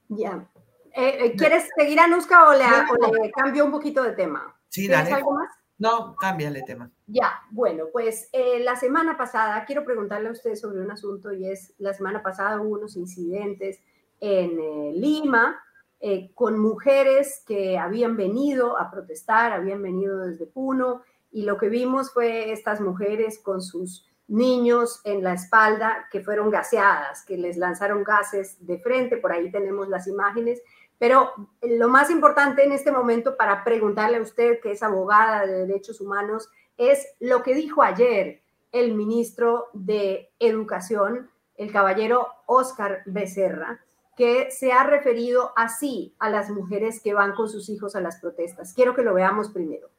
Ya. Eh, ¿Quieres seguir, Anuska, o le, o le cambio un poquito de tema? Sí, dale. algo más? No, cámbiale tema. Ya, bueno, pues eh, la semana pasada, quiero preguntarle a usted sobre un asunto y es, la semana pasada hubo unos incidentes en eh, Lima, eh, con mujeres que habían venido a protestar, habían venido desde Puno, y lo que vimos fue estas mujeres con sus niños en la espalda que fueron gaseadas, que les lanzaron gases de frente, por ahí tenemos las imágenes, pero lo más importante en este momento para preguntarle a usted, que es abogada de derechos humanos, es lo que dijo ayer el ministro de Educación, el caballero Oscar Becerra, que se ha referido así a las mujeres que van con sus hijos a las protestas. Quiero que lo veamos primero.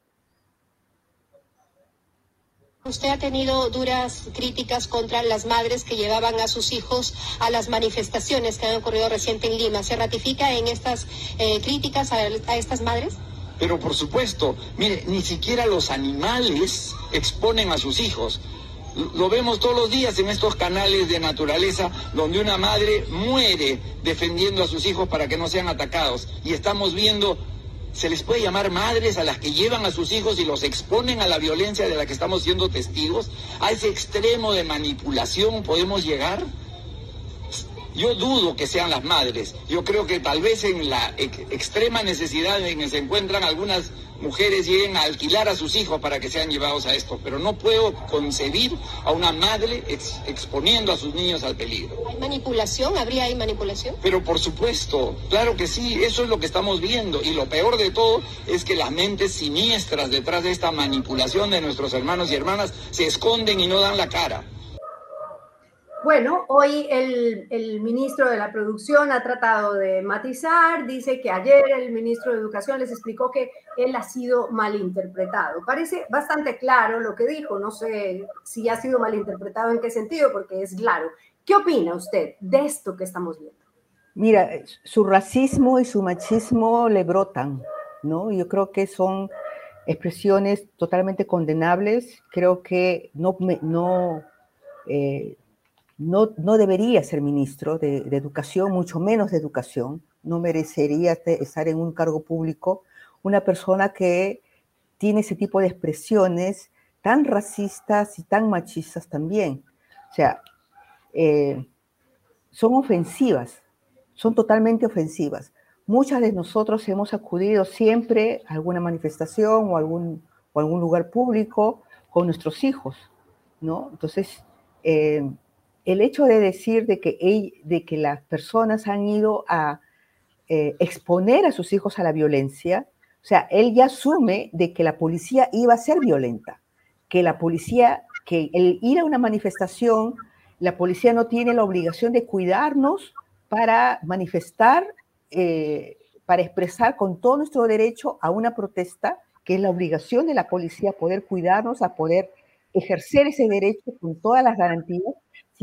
Usted ha tenido duras críticas contra las madres que llevaban a sus hijos a las manifestaciones que han ocurrido reciente en Lima. ¿Se ratifica en estas eh, críticas a, a estas madres? Pero por supuesto, mire, ni siquiera los animales exponen a sus hijos. Lo vemos todos los días en estos canales de naturaleza donde una madre muere defendiendo a sus hijos para que no sean atacados. Y estamos viendo ¿Se les puede llamar madres a las que llevan a sus hijos y los exponen a la violencia de la que estamos siendo testigos? ¿A ese extremo de manipulación podemos llegar? Yo dudo que sean las madres. Yo creo que tal vez en la extrema necesidad en que se encuentran algunas mujeres lleguen a alquilar a sus hijos para que sean llevados a esto, pero no puedo concebir a una madre exponiendo a sus niños al peligro. ¿Hay manipulación? ¿Habría ahí manipulación? Pero por supuesto, claro que sí, eso es lo que estamos viendo y lo peor de todo es que las mentes siniestras detrás de esta manipulación de nuestros hermanos y hermanas se esconden y no dan la cara. Bueno, hoy el, ministro de la Producción ha tratado de matizar, dice que ayer el ministro de Educación les explicó que él ha sido malinterpretado. Parece bastante claro lo que dijo, no sé si ha sido malinterpretado en qué sentido, porque es claro. ¿Qué opina usted de esto que estamos viendo? Mira, su racismo y su machismo le brotan, ¿no? Yo creo que son expresiones totalmente condenables. Creo que no, no eh, no, no debería ser ministro de, educación, mucho menos de educación, no merecería estar en un cargo público una persona que tiene ese tipo de expresiones tan racistas y tan machistas también. O sea, eh, son ofensivas, son totalmente ofensivas. Muchas de nosotros hemos acudido siempre a alguna manifestación o algún, o algún lugar público con nuestros hijos, ¿no? Entonces, eh, el hecho de decir de que, de que las personas han ido a eh, exponer a sus hijos a la violencia, o sea, él ya asume de que la policía iba a ser violenta, que la policía, que el ir a una manifestación, la policía no tiene la obligación de cuidarnos para manifestar, eh, para expresar con todo nuestro derecho a una protesta, que es la obligación de la policía poder cuidarnos, a poder ejercer ese derecho con todas las garantías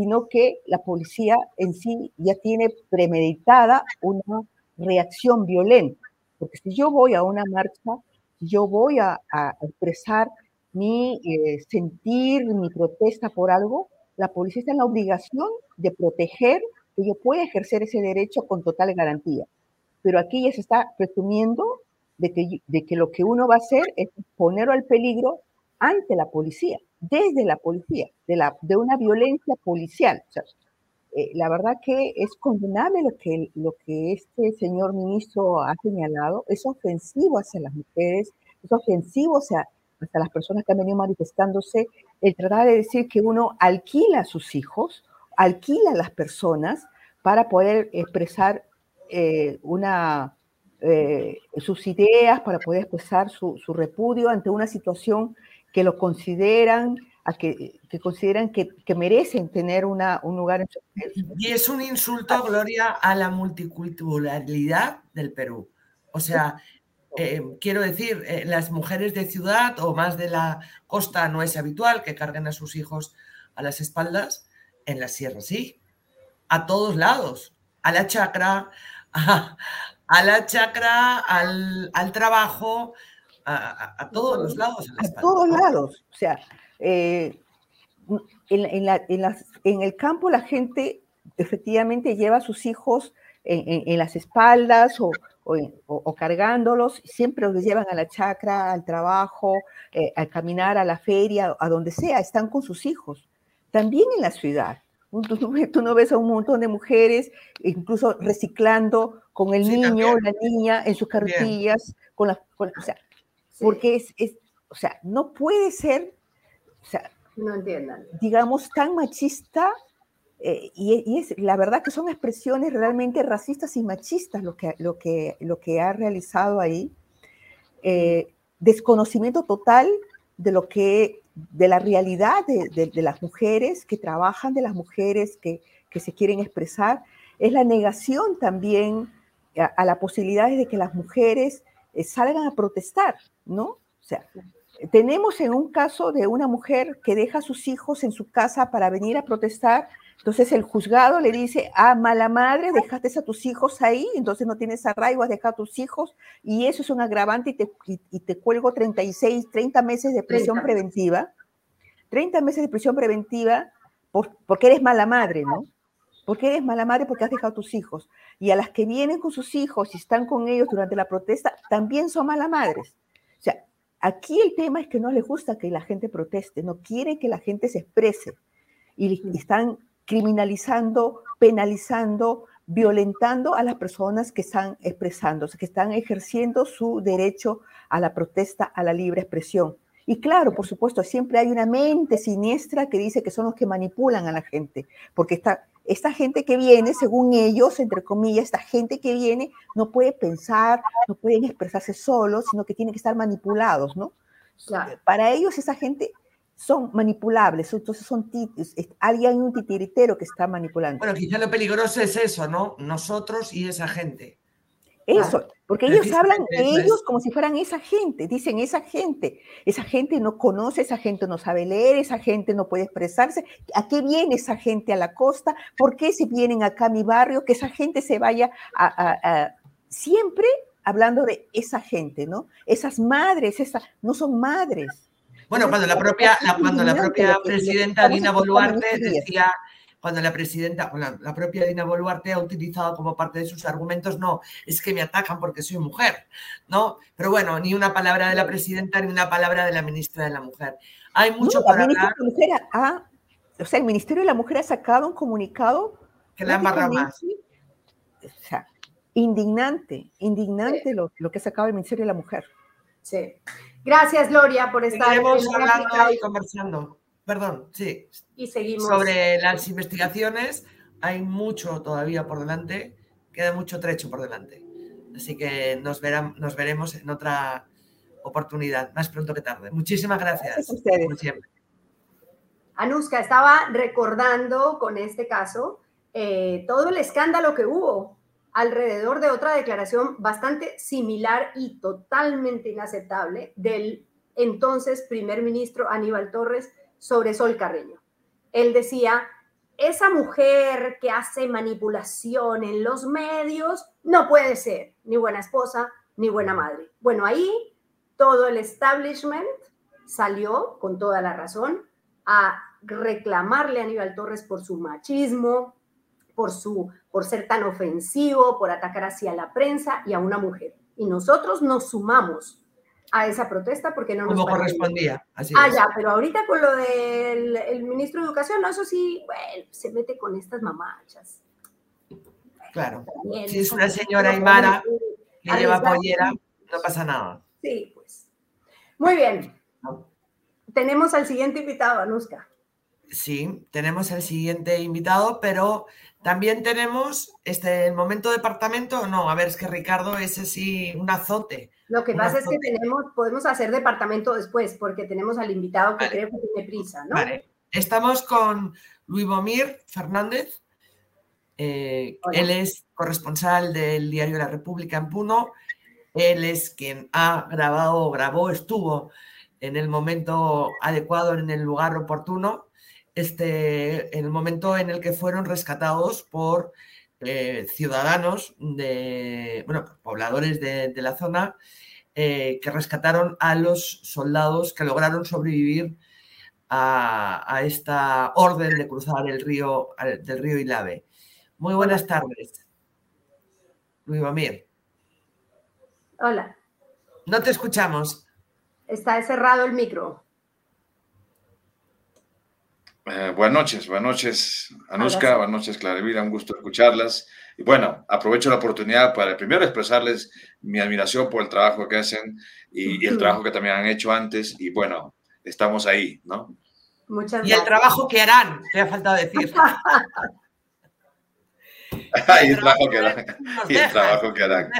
sino que la policía en sí ya tiene premeditada una reacción violenta. Porque si yo voy a una marcha, yo voy a, expresar mi eh, sentir, mi protesta por algo, la policía está en la obligación de proteger que yo pueda ejercer ese derecho con total garantía. Pero aquí ya se está presumiendo de que, de que lo que uno va a hacer es ponerlo al peligro ante la policía desde la policía, de, una violencia policial. Eh, la verdad que es condenable lo que, lo que este señor ministro ha señalado, es ofensivo hacia las mujeres, es ofensivo hacia, hacia las personas que han venido manifestándose, el tratar de decir que uno alquila a sus hijos, alquila a las personas para poder expresar eh, eh, sus ideas, para poder expresar su repudio ante una situación que lo consideran, a que, que consideran que, que, merecen tener una, un lugar en su Y es un insulto, Gloria, a la multiculturalidad del Perú. O sea, eh, quiero decir, eh, las mujeres de ciudad o más de la costa no es habitual que carguen a sus hijos a las espaldas, en la sierra sí, a todos lados, a la chacra, a, a la chacra, al, al trabajo, a, todos los lados. a todos lados. O sea, eh, en, en, el campo la gente efectivamente lleva a sus hijos en, las espaldas o, o, cargándolos, siempre los llevan a la chacra, al trabajo, eh, al caminar a la feria, a donde sea, están con sus hijos. También en la ciudad. Tú, no ves a un montón de mujeres, incluso reciclando con el niño o la niña en sus carretillas, con las, o sea, porque es, es, o sea, no puede ser, o sea, no entiendan. digamos, tan machista eh, y, es la verdad que son expresiones realmente racistas y machistas lo que, lo que, lo que ha realizado ahí. Eh, desconocimiento total de lo que, de la realidad de, de, las mujeres que trabajan, de las mujeres que, que, se quieren expresar. Es la negación también a, la posibilidad de que las mujeres eh, salgan a protestar, ¿no? O sea, tenemos en un caso de una mujer que deja a sus hijos en su casa para venir a protestar entonces el juzgado le dice, ah, mala madre, dejaste a tus hijos ahí, entonces no tienes arraigo, has dejado a tus hijos, y eso es un agravante y te, y, te cuelgo 36, 30 meses de prisión preventiva. 30 meses de prisión preventiva por, porque eres mala madre, ¿no? Porque eres mala madre porque has dejado a tus hijos. Y a las que vienen con sus hijos y están con ellos durante la protesta, también son malas madres. O sea, aquí el tema es que no les gusta que la gente proteste, no quieren que la gente se exprese. Y están criminalizando, penalizando, violentando a las personas que están expresándose, que están ejerciendo su derecho a la protesta, a la libre expresión. Y claro, por supuesto, siempre hay una mente siniestra que dice que son los que manipulan a la gente, porque esta, esta gente que viene, según ellos, entre comillas, esta gente que viene no puede pensar, no pueden expresarse solos, sino que tienen que estar manipulados, ¿no? Para ellos esa gente son manipulables, entonces son alguien, un titiritero que está manipulando. Bueno, quizá lo peligroso es eso, ¿no? Nosotros y esa gente. Eso, porque ellos hablan de ellos como si fueran esa gente, dicen esa gente, esa gente no conoce, esa gente no sabe leer, esa gente no puede expresarse, ¿a qué viene esa gente a la costa? ¿Por qué si vienen acá a mi barrio? Que esa gente se vaya a, siempre hablando de esa gente, ¿no? Esas madres, esas, no son madres, bueno, cuando la propia, cuando la propia presidenta Dina Boluarte decía, cuando la presidenta, la, propia Dina Boluarte ha utilizado como parte de sus argumentos, no, es que me atacan porque soy mujer, ¿no? Pero bueno, ni una palabra de la presidenta ni una palabra de la ministra de la Mujer. Hay mucho para hablar. o sea, el Ministerio de la Mujer ha sacado un comunicado que la embarrado más. O sea, indignante, indignante lo, lo que ha sacado el Ministerio de la Mujer. Sí. Gracias, Gloria, por estar. Seguimos hablando y conversando. Perdón, sí. Y seguimos. Sobre las investigaciones, hay mucho todavía por delante, queda mucho trecho por delante. Así que nos, verán, nos veremos en otra oportunidad, más pronto que tarde. Muchísimas gracias. gracias a ustedes. Como siempre. Anuska, estaba recordando con este caso eh, todo el escándalo que hubo alrededor de otra declaración bastante similar y totalmente inaceptable del entonces primer ministro Aníbal Torres sobre Sol Carreño. Él decía, esa mujer que hace manipulación en los medios no puede ser ni buena esposa ni buena madre. Bueno, ahí todo el establishment salió con toda la razón a reclamarle a Aníbal Torres por su machismo, por, su, por ser tan ofensivo, por atacar hacia la prensa y a una mujer. Y nosotros nos sumamos a esa protesta porque no nos Como correspondía. Así ah, ya, pero ahorita con lo del ministro de Educación, no, eso sí, bueno, se mete con estas mamachas. Claro. si es una señora Aymara que lleva pollera, no pasa nada. Sí, pues. Muy bien. Tenemos al siguiente invitado, Anuska. Sí, tenemos al siguiente invitado, pero también tenemos este, el momento departamento. No, a ver, es que Ricardo, ese sí, un azote. Lo que pasa es que tenemos, podemos hacer departamento después, porque tenemos al invitado que creo que tiene prisa, ¿no? Vale. Estamos con Luis Bomir Fernández. Eh, él es corresponsal del diario La República en Puno. Él es quien ha grabado, grabó, estuvo en el momento adecuado, en el lugar oportuno este, en el momento en el que fueron rescatados por eh, ciudadanos, de, bueno, pobladores de, la zona, eh, que rescataron a los soldados que lograron sobrevivir a, esta orden de cruzar el río, del río Ilave. Muy buenas tardes. Luis Bamir. Hola. No te escuchamos. Está cerrado el micro. Eh, buenas noches, buenas noches, Anuska, buenas noches, Clarivira, un gusto escucharlas. Y bueno, aprovecho la oportunidad para primero expresarles mi admiración por el trabajo que hacen y, el trabajo que también han hecho antes. Y bueno, estamos ahí, ¿no? Muchas y el trabajo que harán, te ha faltado decir. y el trabajo que harán. Y el trabajo que harán.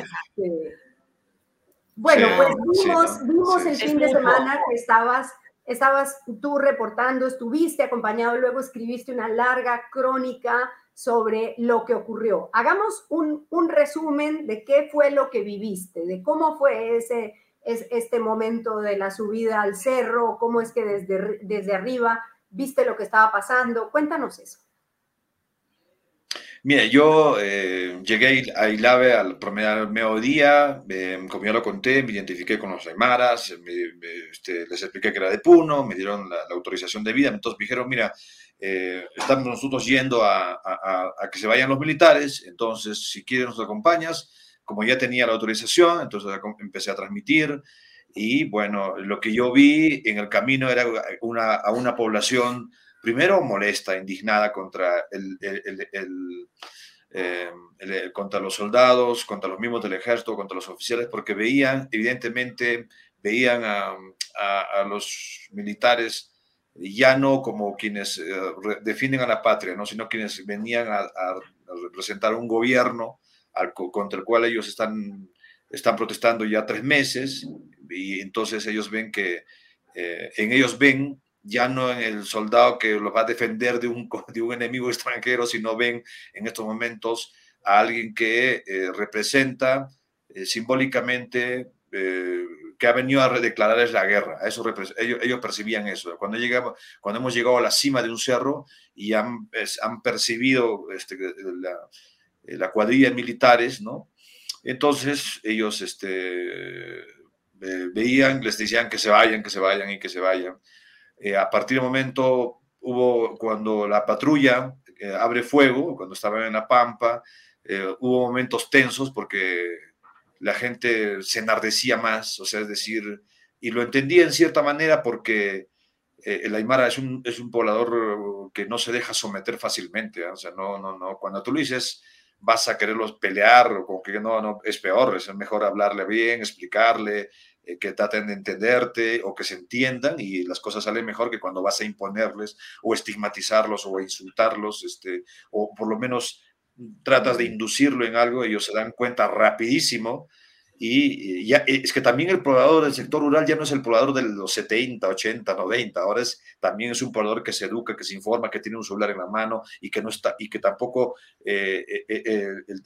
Bueno, pues vimos, vimos el fin de semana que estabas estabas tú reportando, estuviste acompañado, luego escribiste una larga crónica sobre lo que ocurrió. Hagamos un, resumen de qué fue lo que viviste, de cómo fue ese, este momento de la subida al cerro, cómo es que desde, desde arriba viste lo que estaba pasando. Cuéntanos eso. Mire, yo eh, llegué a Ilave al promedio mediodía, como ya lo conté, me identifiqué con los aymaras, este, les expliqué que era de Puno, me dieron la, autorización de vida, entonces me dijeron, mira, eh, estamos nosotros yendo a, a, que se vayan los militares, entonces si quieres nos acompañas, como ya tenía la autorización, entonces empecé a transmitir y bueno, lo que yo vi en el camino era una, a una población primero molesta, indignada contra, el, eh, el, contra los soldados, contra los mismos del ejército, contra los oficiales, porque veían, evidentemente, veían a, a, los militares ya no como quienes eh, defienden a la patria, ¿no? sino quienes venían a, representar un gobierno al, contra el cual ellos están, están protestando ya tres meses y entonces ellos ven que eh, en ellos ven ya no en el soldado que los va a defender de un, de un enemigo extranjero, sino ven en estos momentos a alguien que eh, representa eh, simbólicamente eh, que ha venido a declararles la guerra. Eso ellos, ellos, percibían eso. Cuando, llegamos, cuando hemos llegado a la cima de un cerro y han, han percibido este, la, la, cuadrilla de militares, ¿no? Entonces ellos este, veían, les decían que se vayan, que se vayan y que se vayan. Eh, a partir del momento hubo, cuando la patrulla eh, abre fuego, cuando estaban en la pampa, eh, hubo momentos tensos porque la gente se enardecía más, o sea, es decir, y lo entendía en cierta manera porque el Aymara es un, es un poblador que no se deja someter fácilmente, o sea, no, no, no, cuando tú lo dices vas a quererlos pelear o como que no, no, es peor, es mejor hablarle bien, explicarle, que traten de entenderte o que se entiendan y las cosas salen mejor que cuando vas a imponerles o estigmatizarlos o insultarlos, este, o por lo menos tratas de inducirlo en algo, ellos se dan cuenta rapidísimo y ya, es que también el poblador del sector rural ya no es el poblador de los 70, 80, 90, ahora es, también es un poblador que se educa, que se informa, que tiene un celular en la mano y que, no está, y que tampoco eh, eh,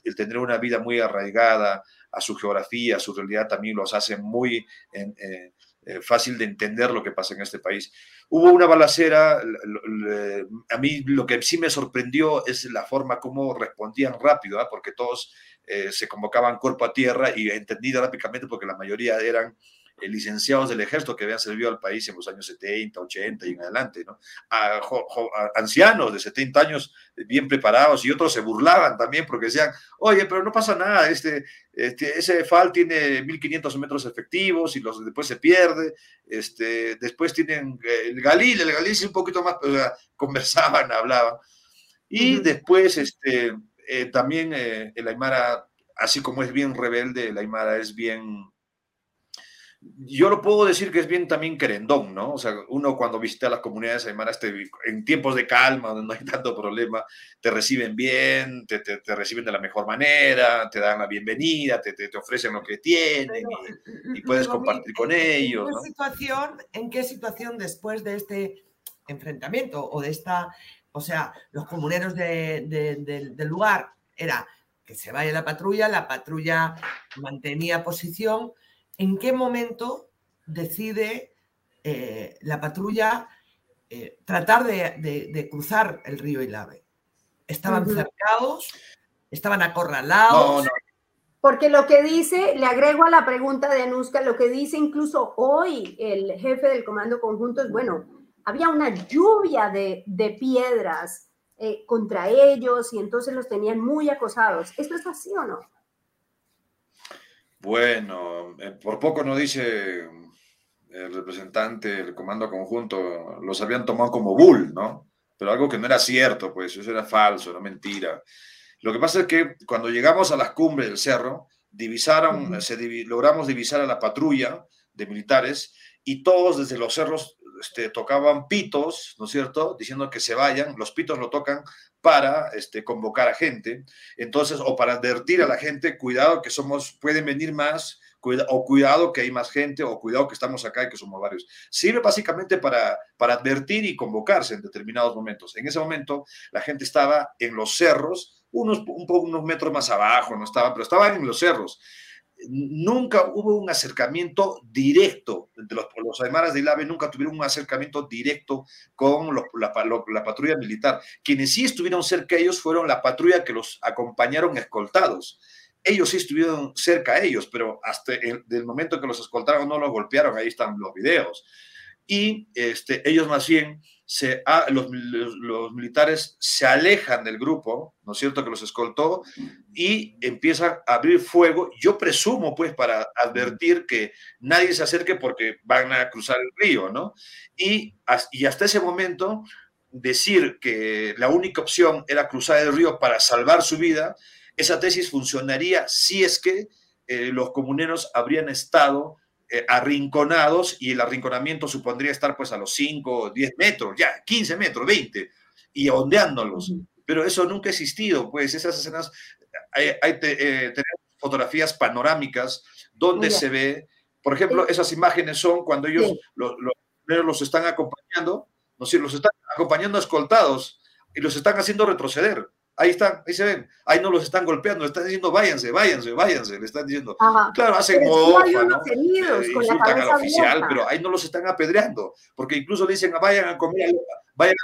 el, tener una vida muy arraigada a su geografía, a su realidad, también los hace muy eh, eh, fácil de entender lo que pasa en este país. Hubo una balacera, a mí lo que sí me sorprendió es la forma como respondían rápido, ¿ah? porque todos eh, se convocaban cuerpo a tierra y entendí rápidamente porque la mayoría eran eh, licenciados del ejército que habían servido al país en los años 70, 80 y en adelante, ¿no? A, ancianos de 70 años bien preparados y otros se burlaban también porque decían, oye, pero no pasa nada, este, este ese FAL tiene 1500 metros efectivos y los, después se pierde, este, después tienen eh, el Galil, el Galil es un poquito más, o sea, conversaban, hablaban. Y después, este, eh, también el Aymara, así como es bien rebelde, el Aymara es bien yo lo puedo decir que es bien también querendón, ¿no? O sea, uno cuando visita las comunidades aymaras en tiempos de calma, donde no hay tanto problema, te reciben bien, te, te, reciben de la mejor manera, te dan la bienvenida, te, te ofrecen lo que tienen y, puedes compartir con ellos. ¿en qué, situación, ¿En qué situación después de este enfrentamiento o de esta, o sea, los comuneros del lugar era que se vaya la patrulla, la patrulla mantenía posición, en qué momento decide eh, la patrulla eh, tratar de, cruzar el río Ilave. ¿Estaban cercados? ¿Estaban acorralados? Porque lo que dice, le agrego a la pregunta de Anuska, lo que dice incluso hoy el jefe del Comando Conjunto es, bueno, había una lluvia de, piedras eh, contra ellos y entonces los tenían muy acosados. ¿Esto es así o no? Bueno, eh, por poco no dice el representante del comando conjunto, los habían tomado como bull, ¿no? pero algo que no era cierto, pues eso era falso, era mentira. Lo que pasa es que cuando llegamos a las cumbres del cerro, divisaron, se logramos divisar a la patrulla de militares y todos desde los cerros este, tocaban pitos, ¿no es cierto? Diciendo que se vayan, los pitos lo tocan para este, convocar a gente, entonces, o para advertir a la gente, cuidado que somos, pueden venir más, o cuidado que hay más gente, o cuidado que estamos acá y que somos varios. Sirve básicamente para, advertir y convocarse en determinados momentos. En ese momento, la gente estaba en los cerros, unos, unos metros más abajo, no estaban, pero estaban en los cerros nunca hubo un acercamiento directo, los, los aymaras de Ilave nunca tuvieron un acercamiento directo con la, la, patrulla militar. Quienes sí estuvieron cerca de ellos fueron la patrulla que los acompañaron escoltados. Ellos sí estuvieron cerca a ellos, pero hasta el, momento que los escoltaron no los golpearon, ahí están los videos. Y este, ellos más bien se, los, los, militares se alejan del grupo, ¿no es cierto?, que los escoltó y empiezan a abrir fuego, yo presumo, pues, para advertir que nadie se acerque porque van a cruzar el río, ¿no? Y, y hasta ese momento, decir que la única opción era cruzar el río para salvar su vida, esa tesis funcionaría si es que eh, los comuneros habrían estado eh, arrinconados y el arrinconamiento supondría estar pues a los 5, 10 metros, ya, 15 metros, 20, y ondeándolos. Pero eso nunca ha existido, pues esas escenas, hay, eh, tenemos fotografías panorámicas donde se ve, por ejemplo, esas imágenes son cuando ellos los, los, están acompañando, no sé, los están acompañando escoltados y los están haciendo retroceder. Ahí están, ahí se ven. Ahí no los están golpeando, están diciendo váyanse, váyanse, váyanse. Le están diciendo. Claro, hacen mofa, ¿no? Eh, insultan al oficial, pero ahí no los están apedreando, porque incluso le dicen vayan a comer, vayan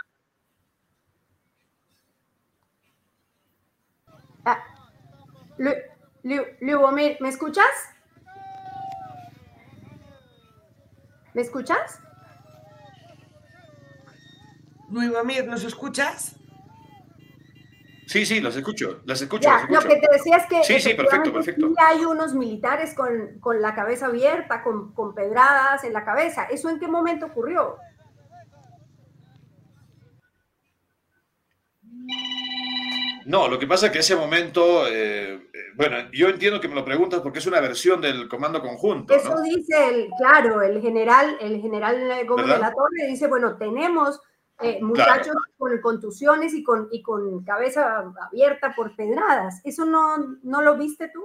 ah, ¿me escuchas? ¿Me escuchas? Luibomir, ¿nos escuchas? Sí, sí, los escucho, las escucho, Lo que te decía es que sí, sí, perfecto, perfecto. hay unos militares con, con la cabeza abierta, con, con, pedradas en la cabeza. ¿Eso en qué momento ocurrió? No, lo que pasa es que ese momento, eh, eh, bueno, yo entiendo que me lo preguntas porque es una versión del comando conjunto. Eso dice el, claro, el general, el general Gómez de la Torre dice, bueno, tenemos eh, muchachos con contusiones y con, y con cabeza abierta por pedradas. ¿Eso no, no lo viste tú?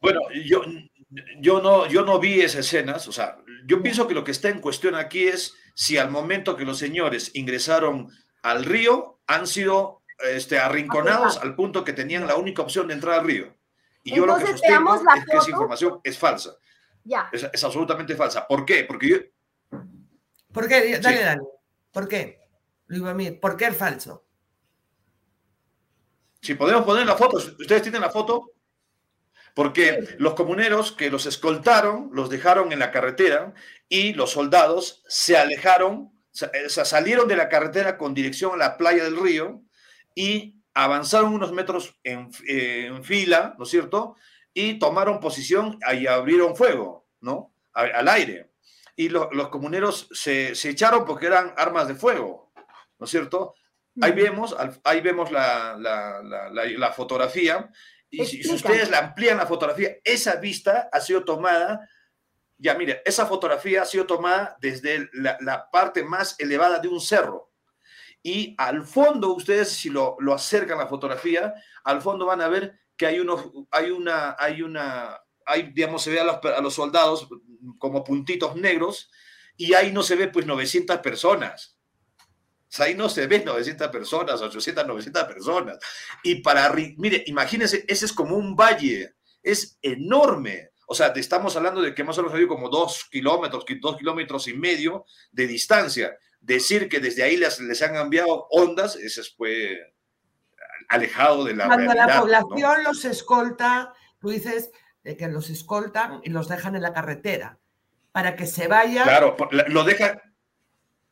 Bueno, yo, yo, no, yo no vi esas escenas. O sea, yo pienso que lo que está en cuestión aquí es si al momento que los señores ingresaron al río han sido este, arrinconados al punto que tenían la única opción de entrar al río. Y yo lo que sostengo es que esa información es falsa. Ya. Es, es, absolutamente falsa. ¿Por qué? Porque yo, ¿Por qué? Dale, dale. ¿Por qué? ¿por qué es falso? Si podemos poner la foto, ustedes tienen la foto, porque los comuneros que los escoltaron los dejaron en la carretera y los soldados se alejaron, eh, salieron de la carretera con dirección a la playa del río y avanzaron unos metros en, en fila, ¿no es cierto? Y tomaron posición y abrieron fuego, ¿no? Al aire y los comuneros se, echaron porque eran armas de fuego, ¿no es cierto? Ahí vemos, ahí vemos la, la, fotografía y si, ustedes la amplían la fotografía, esa vista ha sido tomada, ya mire, esa fotografía ha sido tomada desde la, parte más elevada de un cerro. Y al fondo, ustedes si lo, lo acercan la fotografía, al fondo van a ver que hay, unos, hay, una, hay una, ahí, digamos, se ve a los, a los soldados como puntitos negros y ahí no se ve pues 900 personas. O sea, ahí no se ve 900 personas, 800, 900 personas. Y para, mire, imagínense, ese es como un valle, es enorme. O sea, estamos hablando de que más o menos hay como dos kilómetros, dos kilómetros y medio de distancia. Decir que desde ahí les, les han enviado ondas, ese fue alejado de la Cuando la población los escolta, tú dices, de que los escoltan y los dejan en la carretera para que se vayan. Claro, lo dejan.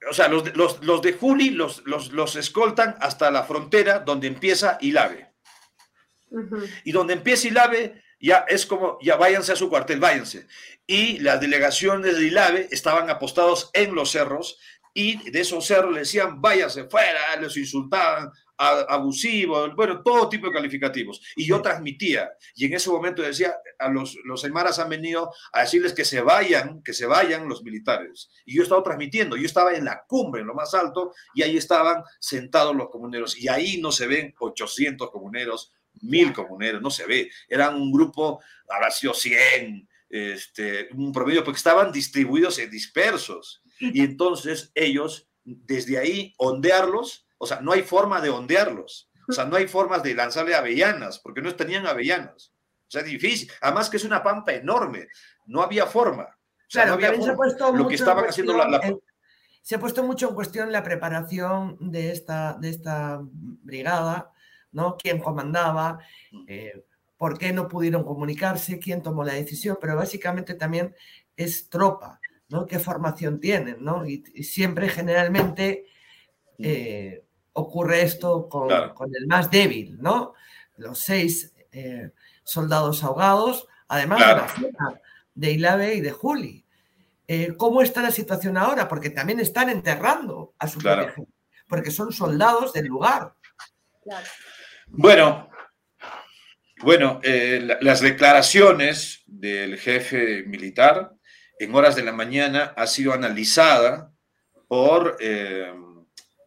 O sea, los, los, de Juli los, los, los, escoltan hasta la frontera donde empieza Ilave. Y donde empieza Ilave, ya es como, ya váyanse a su cuartel, váyanse. Y las delegaciones de Ilave estaban apostados en los cerros y de esos cerros le decían, váyase fuera, les insultaban, abusivos, bueno, todo tipo de calificativos. Y yo transmitía, y en ese momento decía, a los, los aymaras han venido a decirles que se vayan, que se vayan los militares. Y yo estaba transmitiendo, yo estaba en la cumbre, en lo más alto, y ahí estaban sentados los comuneros. Y ahí no se ven 800 comuneros, 1000 comuneros, no se ve. Eran un grupo, habrá sido 100, este, un promedio, porque estaban distribuidos y dispersos. Y entonces ellos, desde ahí, ondearlos, o sea, no hay forma de ondearlos. O sea, no hay formas de lanzarle avellanas, porque no tenían avellanas. O sea, difícil. Además que es una pampa enorme. No había forma. O sea, no había Se ha puesto lo que estaban haciendo la, Se ha puesto mucho en cuestión la preparación de esta, de esta brigada, ¿no? ¿Quién comandaba? Mm. Eh, ¿Por qué no pudieron comunicarse? ¿Quién tomó la decisión? Pero básicamente también es tropa, ¿no? ¿Qué formación tienen? ¿no? Y, siempre, generalmente, mm. eh, ocurre esto con, el más débil, ¿no? Los seis eh, soldados ahogados, además de la zona de Ilave y de Juli. Eh, ¿Cómo está la situación ahora? Porque también están enterrando a su claro. porque son soldados del lugar. Bueno, bueno, eh, las declaraciones del jefe militar en horas de la mañana ha sido analizada por,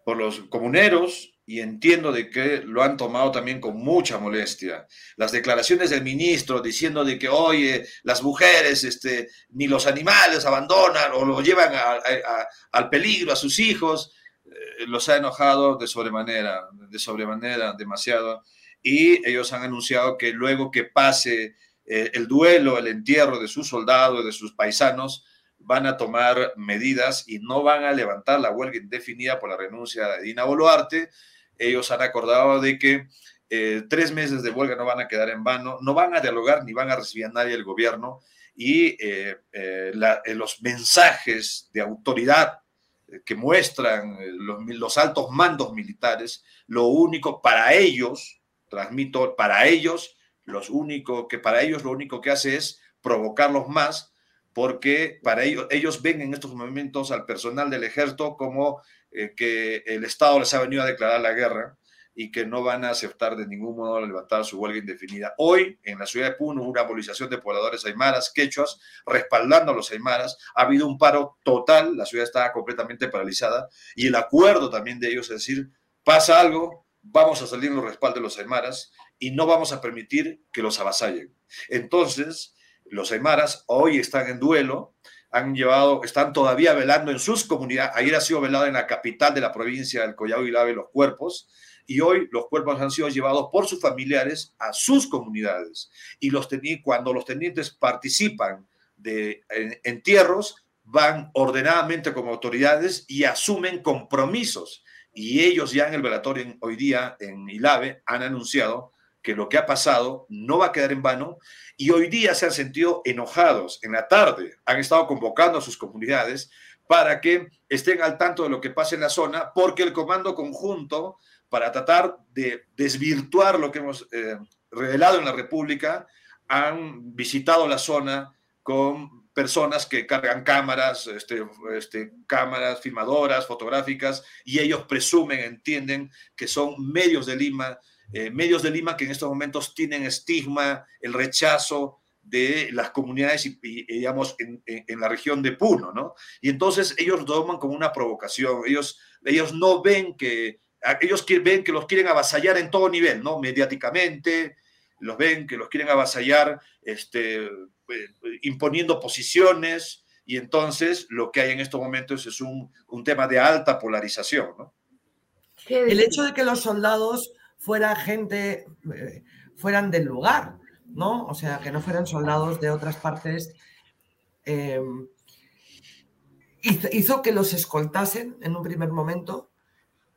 por los comuneros y entiendo de que lo han tomado también con mucha molestia. Las declaraciones del ministro diciendo de que, oye, las mujeres este, ni los animales abandonan o lo llevan al peligro a sus hijos, eh, los ha enojado de sobremanera, de sobremanera demasiado. Y ellos han anunciado que luego que pase eh, el duelo, el entierro de sus soldados, de sus paisanos, van a tomar medidas y no van a levantar la huelga indefinida por la renuncia de Dina Boluarte, ellos han acordado de que eh, tres meses de huelga no van a quedar en vano, no van a dialogar ni van a recibir a nadie del gobierno y eh, eh, los mensajes de autoridad que muestran los, altos mandos militares, lo único para ellos, transmito, para ellos, los único, que para ellos lo único que hace es provocarlos más, porque para ellos, ellos ven en estos momentos al personal del ejército como eh, que el Estado les ha venido a declarar la guerra y que no van a aceptar de ningún modo levantar su huelga indefinida. Hoy, en la ciudad de Puno, una movilización de pobladores aymaras, quechuas, respaldando a los aymaras. Ha habido un paro total, la ciudad está completamente paralizada y el acuerdo también de ellos es decir, pasa algo, vamos a salir en los respaldos de los aymaras y no vamos a permitir que los avasallen. Entonces, los aymaras hoy están en duelo, han llevado, están todavía velando en sus comunidades. Ayer ha sido velado en la capital de la provincia del Collao y Lave los cuerpos y hoy los cuerpos han sido llevados por sus familiares a sus comunidades. Y los cuando los tenientes participan de entierros, van ordenadamente como autoridades y asumen compromisos. Y ellos ya en el velatorio hoy día en Ilave han anunciado que lo que ha pasado no va a quedar en vano y hoy día se han sentido enojados. En la tarde han estado convocando a sus comunidades para que estén al tanto de lo que pasa en la zona, porque el comando conjunto, para tratar de desvirtuar lo que hemos eh, revelado en la República, han visitado la zona con personas que cargan cámaras, este, este, cámaras filmadoras, fotográficas, y ellos presumen, entienden que son medios de Lima eh, medios de Lima que en estos momentos tienen estigma, el rechazo de las comunidades, y, digamos, en, la región de Puno, ¿no? Y entonces ellos lo toman como una provocación, ellos, ellos no ven que, ellos ven que los quieren avasallar en todo nivel, ¿no? Mediáticamente, los ven que los quieren avasallar, este, eh, imponiendo posiciones, y entonces lo que hay en estos momentos es un, un tema de alta polarización, ¿no? El hecho de que los soldados fuera gente, eh, fueran del lugar, ¿no? O sea, que no fueran soldados de otras partes. Em, hizo, que los escoltasen en un primer momento.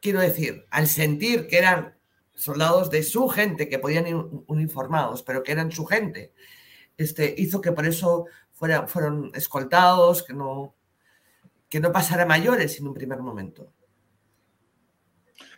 Quiero decir, al sentir que eran soldados de su gente, que podían ir uniformados, pero que eran su gente, este, hizo que por eso fuera, fueron escoltados, que no, que no pasara mayores en un primer momento.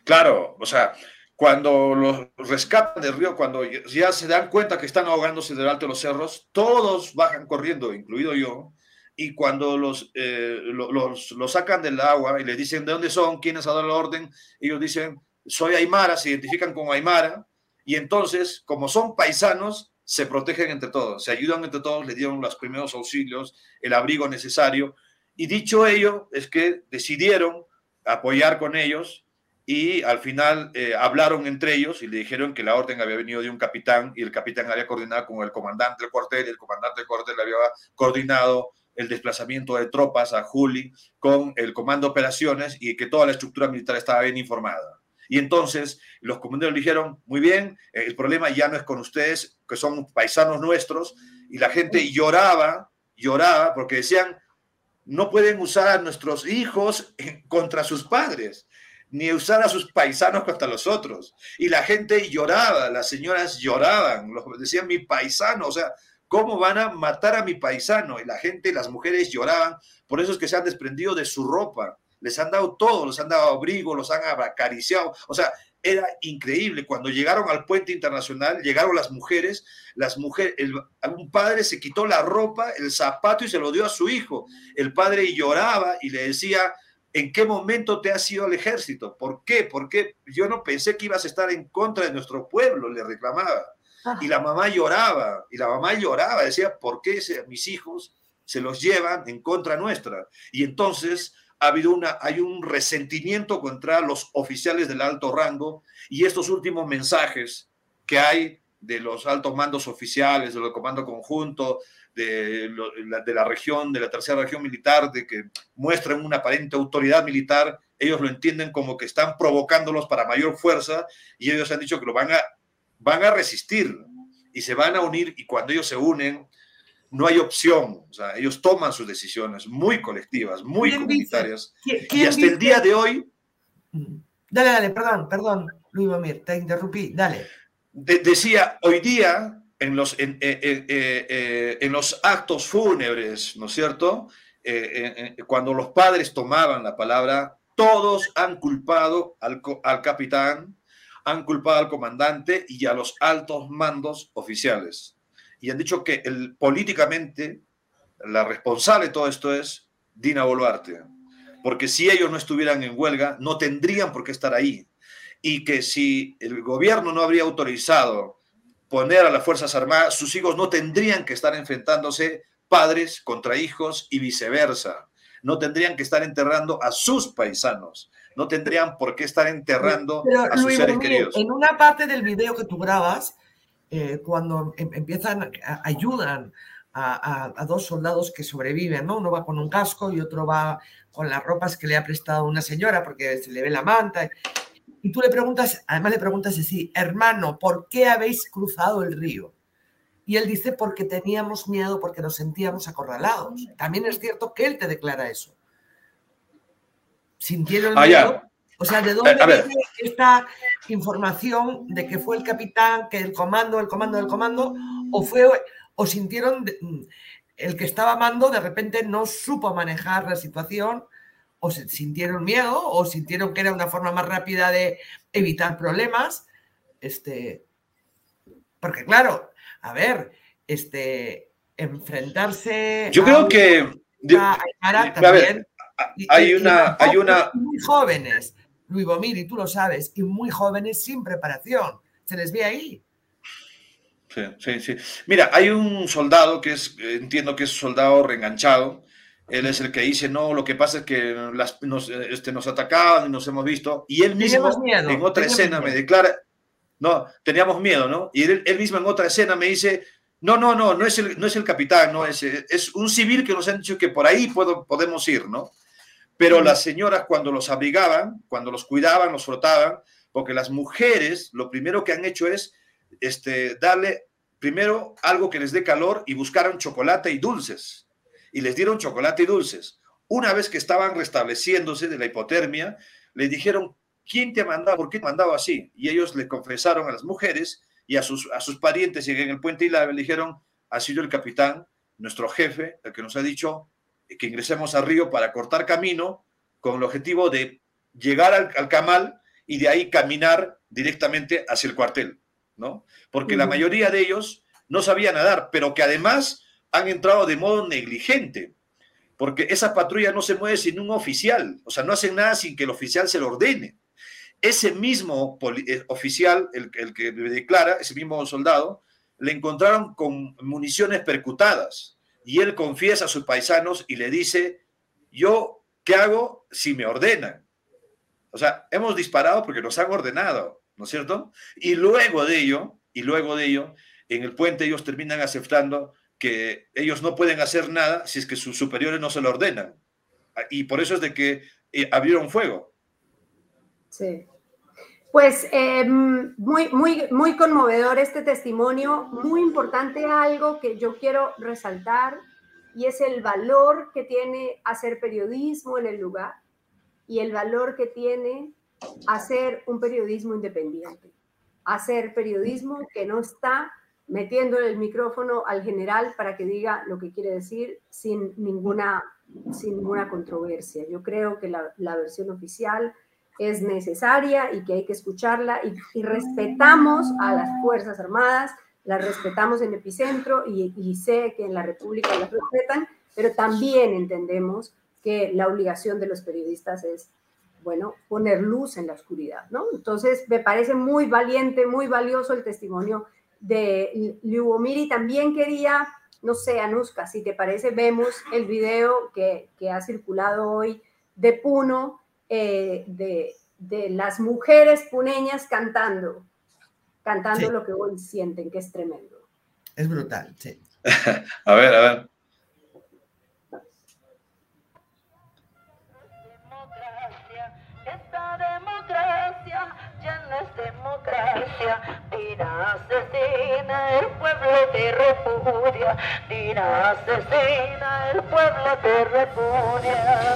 Claro, o sea, cuando los rescatan del río, cuando ya se dan cuenta que están ahogándose del alto de los cerros, todos bajan corriendo, incluido yo, y cuando los, eh, los, los, sacan del agua y les dicen de dónde son, quiénes ha dado la orden, ellos dicen, soy Aymara, se identifican con Aymara, y entonces, como son paisanos, se protegen entre todos, se ayudan entre todos, le dieron los primeros auxilios, el abrigo necesario, y dicho ello, es que decidieron apoyar con ellos y al final eh, hablaron entre ellos y le dijeron que la orden había venido de un capitán y el capitán había coordinado con el comandante del cuartel y el comandante del cuartel había coordinado el desplazamiento de tropas a Juli con el comando de operaciones y que toda la estructura militar estaba bien informada. Y entonces los comandantes dijeron, muy bien, el problema ya no es con ustedes, que son paisanos nuestros, y la gente lloraba, lloraba, porque decían, no pueden usar a nuestros hijos contra sus padres ni usar a sus paisanos contra los otros. Y la gente lloraba, las señoras lloraban, decían mi paisano, o sea, ¿cómo van a matar a mi paisano? Y la gente, las mujeres lloraban, por eso es que se han desprendido de su ropa, les han dado todo, les han dado abrigo, los han acariciado, o sea, era increíble. Cuando llegaron al puente internacional, llegaron las mujeres, las mujeres, un padre se quitó la ropa, el zapato y se lo dio a su hijo. El padre lloraba y le decía, ¿En qué momento te has ido al ejército? ¿Por qué? Porque yo no pensé que ibas a estar en contra de nuestro pueblo, le reclamaba. Y la mamá lloraba, y la mamá lloraba, decía, ¿por qué mis hijos se los llevan en contra nuestra? Y entonces ha habido una, hay un resentimiento contra los oficiales del alto rango y estos últimos mensajes que hay de los altos mandos oficiales, de los comando conjunto, de, la, región, de la tercera región militar, de que muestran una aparente autoridad militar, ellos lo entienden como que están provocándolos para mayor fuerza y ellos han dicho que lo van a, van a resistir y se van a unir y cuando ellos se unen, no hay opción, o sea, ellos toman sus decisiones muy colectivas, muy comunitarias. y hasta el día de hoy... Dale, dale, perdón, perdón, Luis Mamir, te interrumpí, dale. Decía, hoy día en los, eh, eh, eh, en los actos fúnebres, ¿no es cierto? cuando los padres tomaban la palabra, todos han culpado al, al capitán, han culpado al comandante y a los altos mandos oficiales. Y han dicho que el, políticamente la responsable de todo esto es Dina Boluarte. Porque si ellos no estuvieran en huelga, no tendrían por qué estar ahí. Y que si el gobierno no habría autorizado poner a las Fuerzas Armadas, sus hijos no tendrían que estar enfrentándose padres contra hijos y viceversa. No tendrían que estar enterrando a sus paisanos. No tendrían por qué estar enterrando a sus seres queridos. En una parte del video que tú grabas, eh, cuando em, empiezan, ayudan a, a, dos soldados que sobreviven, ¿no? Uno va con un casco y otro va con las ropas que le ha prestado una señora porque se le ve la manta. Y tú le preguntas, además le preguntas así, hermano, ¿por qué habéis cruzado el río? Y él dice, porque teníamos miedo, porque nos sentíamos acorralados. También es cierto que él te declara eso. Sintieron ah, miedo. O sea, ¿de dónde eh, viene esta información de que fue el capitán, que el comando, el comando del comando, o fue, o sintieron el que estaba mando de repente no supo manejar la situación o se sintieron miedo o sintieron que era una forma más rápida de evitar problemas. Este, porque claro, a ver, este, enfrentarse. Yo creo que. hay una, hay una. Muy jóvenes, Luis Bomir, y tú lo sabes, y muy jóvenes sin preparación. Se les ve ahí. Sí, sí, sí. Mira, hay un soldado que es, entiendo que es soldado reenganchado, él es el que dice, no, lo que pasa es que las, nos, este, nos atacaban y nos hemos visto. Y él mismo en otra escena me declara, no, teníamos miedo, ¿no? Y él, mismo en otra escena me dice, no, no, no, no es el, no es el capitán, no, es, es un civil que nos han dicho que por ahí puedo, podemos ir, ¿no? Pero las señoras cuando los abrigaban, cuando los cuidaban, los frotaban, porque las mujeres lo primero que han hecho es este, darle primero algo que les dé calor y buscaron chocolate y dulces y les dieron chocolate y dulces. Una vez que estaban restableciéndose de la hipotermia, le dijeron, ¿quién te ha mandado? ¿Por qué te ha mandado así? Y ellos le confesaron a las mujeres y a sus, a sus parientes y en el puente y le dijeron, ha sido el capitán, nuestro jefe, el que nos ha dicho que ingresemos al río para cortar camino con el objetivo de llegar al, al camal y de ahí caminar directamente hacia el cuartel, ¿no? Porque la mayoría de ellos no sabían nadar, pero que además han entrado de modo negligente. porque esa patrulla no se mueve sin un oficial, o sea, no hacen nada sin que el oficial se lo ordene. Ese mismo eh, oficial, el, el que declara, ese mismo soldado, le encontraron con municiones percutadas y él confiesa a sus paisanos y le dice, yo, ¿qué hago si me ordenan? O sea, hemos disparado porque nos han ordenado, ¿no es cierto? Y luego de ello, y luego de ello, en el puente ellos terminan aceptando que ellos no pueden hacer nada si es que sus superiores no se lo ordenan. Y por eso es de que eh, abrieron fuego. Sí. Pues em, muy, muy, muy conmovedor este testimonio, muy importante algo que yo quiero resaltar y es el valor que tiene hacer periodismo en el lugar y el valor que tiene hacer un periodismo independiente, hacer periodismo que no está metiendo el micrófono al general para que diga lo que quiere decir sin ninguna, sin ninguna controversia. Yo creo que la, la versión oficial es necesaria y que hay que escucharla y, respetamos a las Fuerzas Armadas, las respetamos en Epicentro y, y sé que en la República las respetan, pero también entendemos que la obligación de los periodistas es, bueno, poner luz en la oscuridad, ¿no? Entonces, me parece muy valiente, muy valioso el testimonio de Liubomir y también quería, no sé, Anuska, si te parece, vemos el video que, que ha circulado hoy de Puno, eh, de, de, las mujeres puneñas cantando, cantando lo que hoy sienten, que es tremendo. Es brutal, sí. a ver, a ver. Democracia, Dina asesina, el pueblo te repudia, Dina asesina, el pueblo te repudia.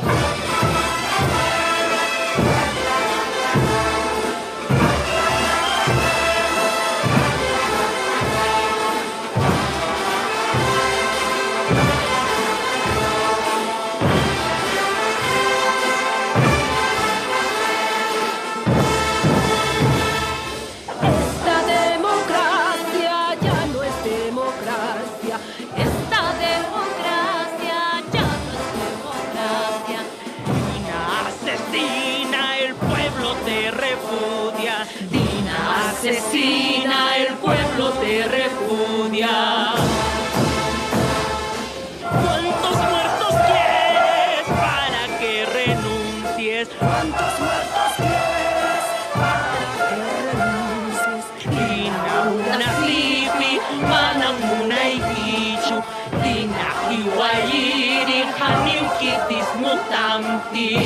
当地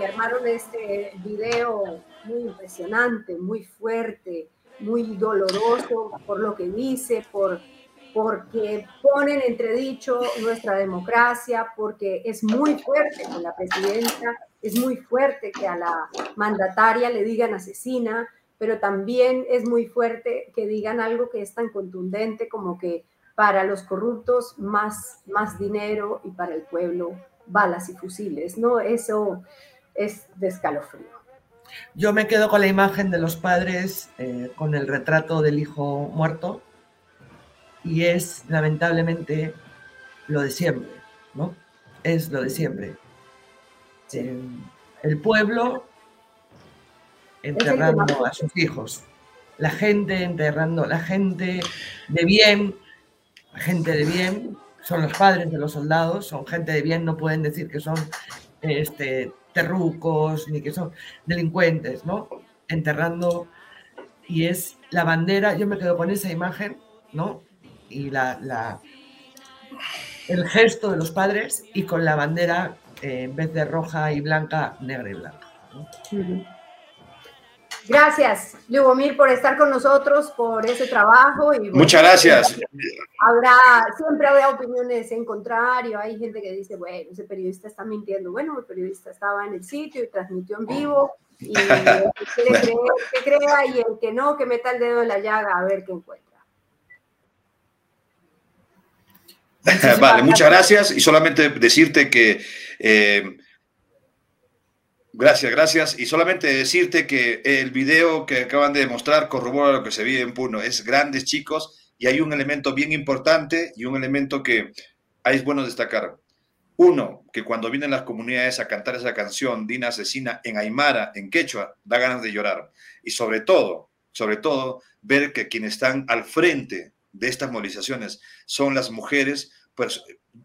que, armaron este video muy impresionante, muy fuerte, muy doloroso por lo que dice, por, porque ponen entredicho nuestra democracia, porque es muy fuerte con la presidenta, es muy fuerte que a la mandataria le digan asesina, pero también es muy fuerte que digan algo que es tan contundente como que para los corruptos más, más dinero y para el pueblo balas y fusiles, ¿no? Eso es de escalofrío. Yo me quedo con la imagen de los padres eh, con el retrato del hijo muerto y es lamentablemente lo de siempre, ¿no? Es lo de siempre. Eh, el pueblo enterrando a sus hijos, la gente enterrando, la gente de bien gente de bien, son los padres de los soldados, son gente de bien, no pueden decir que son este, terrucos ni que son delincuentes, ¿no? Enterrando, y es la bandera, yo me quedo con esa imagen, ¿no? Y la, la el gesto de los padres y con la bandera, eh, en vez de roja y blanca, negra y blanca. Ujú. Gracias, Lubomir, por estar con nosotros, por ese trabajo. Y bueno, Muchas gracias. Habrá, siempre habrá opiniones en contrario. Hay gente que dice, bueno, ese periodista está mintiendo. Bueno, el periodista estaba en el sitio y transmitió en vivo. Y el que quiere creer, que crea, y el que no, que meta el dedo en la llaga a ver qué encuentra. vale, muchas gracias. Y solamente decirte que. eh, gracias, gracias. Y solamente decirte que el video que acaban de mostrar corrobora lo que se vive en Puno. Es grandes chicos y hay un elemento bien importante y un elemento que es bueno destacar. Uno, que cuando vienen las comunidades a cantar esa canción, Dina Asesina, en Aymara, en Quechua, da ganas de llorar. Y sobre todo, sobre todo, ver que quienes están al frente de estas movilizaciones son las mujeres, pues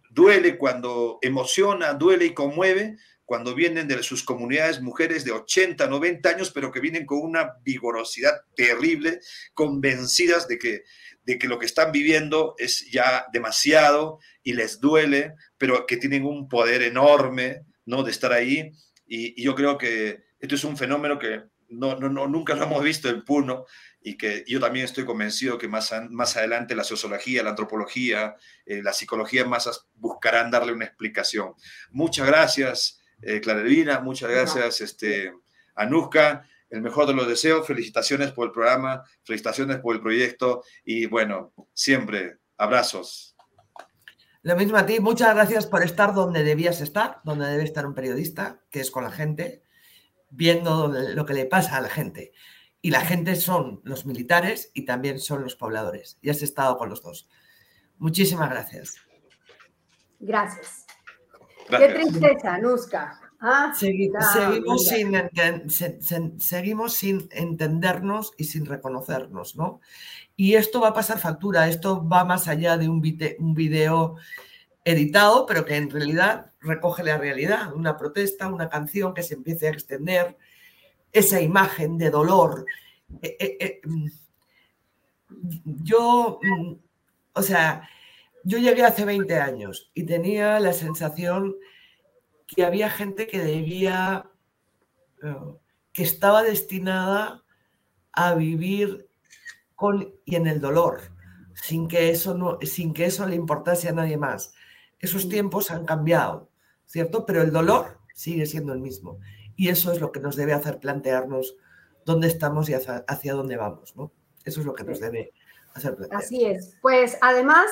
duele cuando emociona, duele y conmueve cuando vienen de sus comunidades mujeres de 80, 90 años, pero que vienen con una vigorosidad terrible, convencidas de que, de que lo que están viviendo es ya demasiado y les duele, pero que tienen un poder enorme, ¿no? De estar ahí. Y, y yo creo que esto es un fenómeno que no, no, no, nunca lo hemos visto en Puno y que yo también estoy convencido que más, más adelante la sociología, la antropología, eh, la psicología más as- buscarán darle una explicación. Muchas gracias, eh, Clarelina, muchas gracias, este, Anuska. El mejor de los deseos, felicitaciones por el programa, felicitaciones por el proyecto y bueno, siempre abrazos. Lo mismo a ti, muchas gracias por estar donde debías estar, donde debe estar un periodista, que es con la gente, viendo lo que le pasa a la gente. Y la gente son los militares y también son los pobladores. Y has estado con los dos. Muchísimas gracias. Gracias. Qué tristeza, Nuska. Ah, Segui- seguimos, mira. sin, enten- se- se- seguimos sin entendernos y sin reconocernos, ¿no? Y esto va a pasar factura, esto va más allá de un video editado, pero que en realidad recoge la realidad, una protesta, una canción que se empiece a extender, esa imagen de dolor. Eh, eh, eh, mm, yo, mm, o sea, yo llegué hace 20 años y tenía la sensación que había gente que debía, eh, que estaba destinada a vivir con y en el dolor, sin que eso, no, sin que eso le importase a nadie más. Esos tiempos han cambiado, ¿cierto? Pero el dolor sigue siendo el mismo. Y eso es lo que nos debe hacer plantearnos dónde estamos y hacia, hacia dónde vamos, ¿no? Eso es lo que nos debe hacer plantear. Así es. Pues además